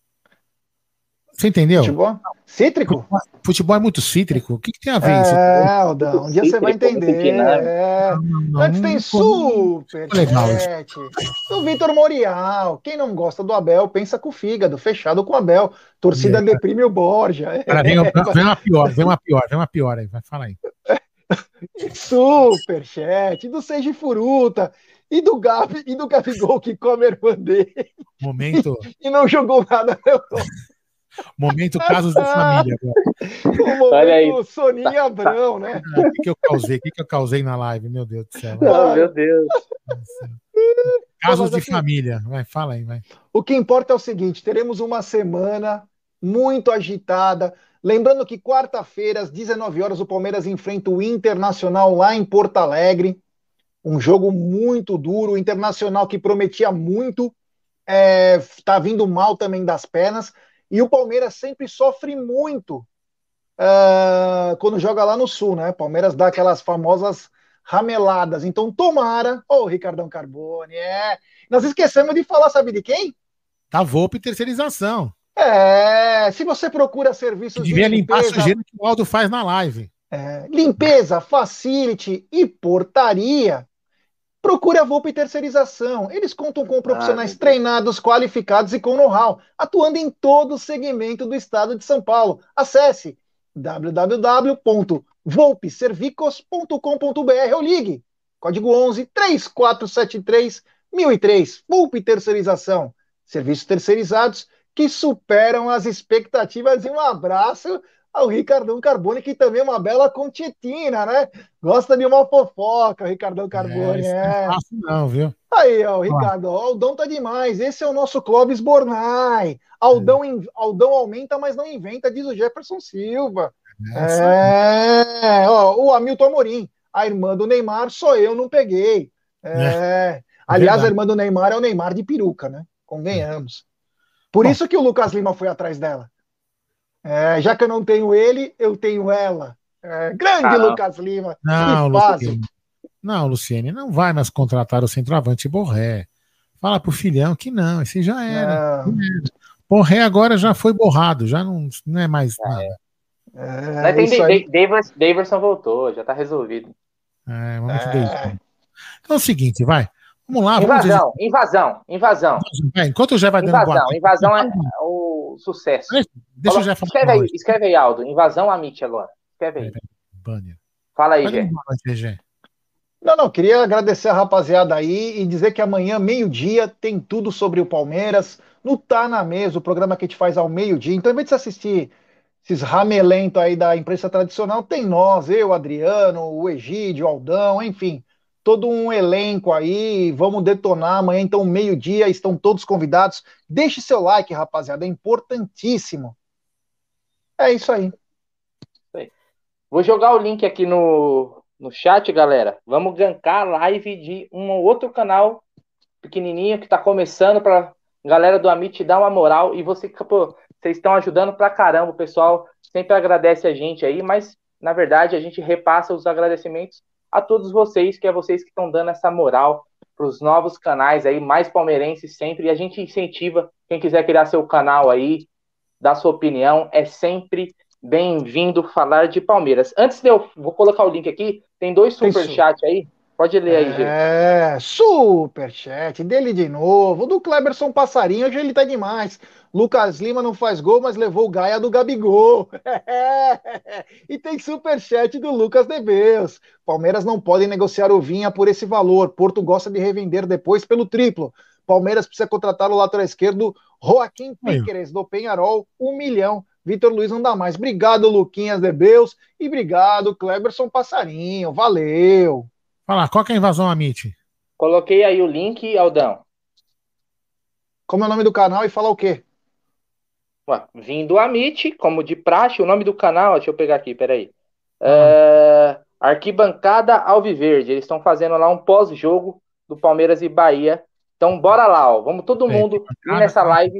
Você entendeu? Futebol? Cítrico? Futebol é muito cítrico. O que, que tem a ver isso? É, Aldão, um dia você vai Cítrico, muito entender. dinâmico. É. Não, não, Antes não- tem não- super chat do Vitor Morial. Quem não gosta do Abel, pensa com o fígado, fechado com o Abel. Torcida É. deprime o Borja. Cara, vem, [laughs] vem uma pior, vem uma pior, vem uma pior aí. Vai, fala aí. Super chat do Seiji Furuta e do Gabi e do Gabigol que come a irmã dele Momento, e não jogou nada. momento casos de família. agora. O Olha aí. momento Soninha Abrão, né? Ah, O que, que eu causei? O que, que eu causei na live? Meu Deus do céu. Oh, meu Deus. Casos Mas de assim- família. Vai, fala aí, vai. O que importa é o seguinte: teremos uma semana muito agitada. Lembrando que quarta-feira, às 19 horas, o Palmeiras enfrenta o Internacional lá em Porto Alegre. Um jogo muito duro. O Internacional que prometia muito, está vindo mal também das pernas. E o Palmeiras sempre sofre muito ah, quando joga lá no Sul, né? Palmeiras dá aquelas famosas rameladas. Então, tomara. Ô, Ricardão Carbone, é. Nós esquecemos de falar, sabe de quem? Tá Volpe terceirização. É, se você procura serviços devia de limpar a limpeza, sujeira que o Aldo faz na live. é, limpeza, facility e portaria, procure a Volpe Terceirização. Eles contam com profissionais Deus. treinados, qualificados e com know-how, atuando em todo o segmento do estado de São Paulo. Acesse www.volpeservicos.com.br ou ligue. Código 11 3473 1003. Volpe Terceirização. Serviços terceirizados que superam as expectativas. E um abraço ao Ricardão Carbone, que também é uma bela conchetina, né? Gosta de uma fofoca, o Ricardão Carbone. isso não É, é fácil, não, viu? Aí, ó, o Ricardo, ó, Aldão tá demais. Esse é o nosso Clóvis Bornai. Aldão, in- Aldão aumenta, mas não inventa, diz o Jefferson Silva. Essa- É, ó, o Hamilton Amorim. A irmã do Neymar sou eu, não peguei. É. Aliás, a irmã do Neymar é o Neymar de peruca, né? Convenhamos. Por Bom. isso que o Lucas Lima foi atrás dela. É, já que eu não tenho ele, eu tenho ela. É, grande Ah. Lucas Lima. Não. Luciene. Não, Luciene, não vai mais contratar o centroavante Borré. Fala pro filhão que não, esse já era. Não, Borré agora já foi borrado, já não, não é mais nada. é, Mas tem isso aí. Da- Daverson, voltou, já tá resolvido. É, momento É. Então é o seguinte, vai. Vamos lá, vamos dizer- Invasão, invasão, invasão. vai, enquanto o Jé vai dando boa Invasão, invasão é o sucesso. Deixa o Jé falar. Escreve aí, escreve aí, Aldo. Invasão Amit agora. Escreve aí. Banner. Fala aí, Gé. Não, não, queria agradecer a rapaziada aí e dizer que amanhã, meio-dia, tem tudo sobre o Palmeiras no Tá na Mesa, o programa que a gente faz ao meio-dia. Então, ao invés de você assistir esses ramelentos aí da imprensa tradicional, tem nós, eu, Adriano, o Egídio, o Aldão, enfim, todo um elenco aí. Vamos detonar amanhã, então, meio-dia, estão todos convidados. Deixe seu like, rapaziada, é importantíssimo. É isso aí. Vou jogar o link aqui no, no chat, galera. Vamos gankar a live de um outro canal pequenininho que tá começando para galera do Amit dar uma moral e você, pô, vocês estão ajudando pra caramba, o pessoal sempre agradece a gente aí, mas na verdade a gente repassa os agradecimentos a todos vocês, que é vocês que estão dando essa moral para os novos canais aí, mais palmeirenses sempre, e a gente incentiva quem quiser criar seu canal aí, dar sua opinião, é sempre bem-vindo falar de Palmeiras. Antes de eu vou colocar o link aqui, tem dois super chat aí. Pode ler aí, gente. É, super chat dele de novo. Do Kleberson Passarinho, hoje ele tá demais. Lucas Lima não faz gol, mas levou o Gaia do Gabigol. [laughs] e tem super chat do Lucas Debeus. Palmeiras não pode negociar o Vinha por esse valor. Porto gosta de revender depois pelo triplo. Palmeiras precisa contratar o lateral esquerdo Joaquim Piqueres, do Penharol, um milhão. Vitor Luiz não dá mais. Obrigado, Luquinhas de Beus. E obrigado, Kleberson Passarinho. Valeu. Fala, qual que é a invasão Amit? Coloquei aí o link, Aldão. Como é o nome do canal e fala o quê? Ué, vindo Amit, como de praxe, o nome do canal, deixa eu pegar aqui, peraí. É, Arquibancada Alviverde. Eles estão fazendo lá um pós-jogo do Palmeiras e Bahia. Então, bora lá, ó. Vamos todo mundo ir nessa live.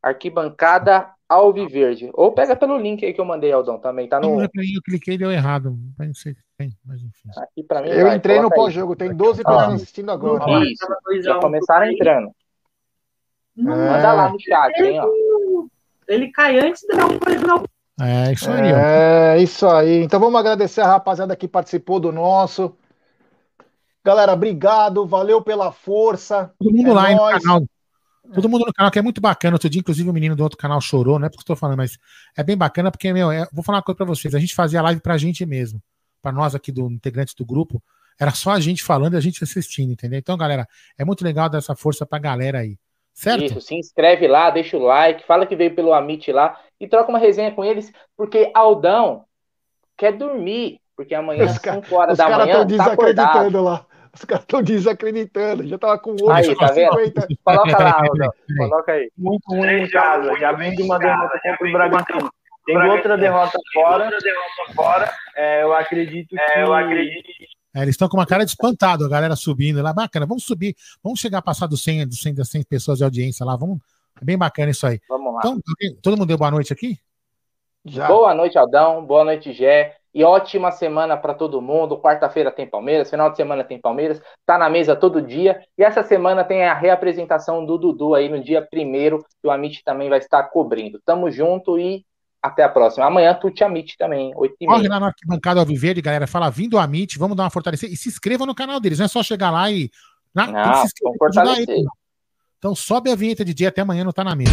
Arquibancada Alviverde. Ou pega pelo link aí que eu mandei, Aldão, também. Tá no. Eu cliquei e deu errado. Não sei tem, mas enfim. Aqui pra mim, eu vai, entrei no pós-jogo, tem 12 pessoas assistindo agora. Isso, já começaram entrando. Não, é. Manda lá no chat, hein, ó. Ele cai antes de dar um É, isso aí. É, ó. isso aí. Então vamos agradecer a rapaziada que participou do nosso. Galera, obrigado, valeu pela força. Todo mundo é lá no canal. Todo mundo no canal, que é muito bacana. Outro dia, inclusive, o menino do outro canal chorou, não é porque estou falando, mas é bem bacana, porque, meu, é, vou falar uma coisa para vocês. A gente fazia live pra gente mesmo. Para nós aqui, do integrantes do grupo, era só a gente falando e a gente assistindo, entendeu? Então, galera, é muito legal dar essa força pra galera aí. Certo? Isso, se inscreve lá, deixa o like, fala que veio pelo Amit lá e troca uma resenha com eles, porque Aldão quer dormir, porque amanhã, às 5 horas da manhã, tá desacreditando lá. Os caras estão desacreditando. Já tava com o Aí, tá vendo? 50. Coloca lá, [laughs] Aldão. Coloca aí. Muito ruim em casa. Já vem de uma derrota contra o Bragantino. Tem outra derrota fora. Outra derrota fora. É, eu acredito que. É, eu acredito é, eles estão com uma cara de espantado, a galera subindo lá. Bacana, vamos subir, vamos chegar a passar dos 100, dos 100, das 100 pessoas de audiência lá. Vamos, é bem bacana isso aí. Vamos lá. Então, todo mundo deu boa noite aqui? Já. Boa noite, Aldão. Boa noite, Gé. E ótima semana para todo mundo. Quarta-feira tem Palmeiras, final de semana tem Palmeiras. Tá na mesa todo dia. E essa semana tem a reapresentação do Dudu aí no dia primeiro, que o Amit também vai estar cobrindo. Tamo junto e até a próxima. Amanhã Tuti Amit também, 8 h Corre lá na arquibancada Alviverde, galera. Fala, vindo Amit, vamos dar uma fortalecida. E se inscreva no canal deles, não é só chegar lá e. Não, que se inscrever, Então sobe a vinheta de dia até amanhã, não tá na mesa.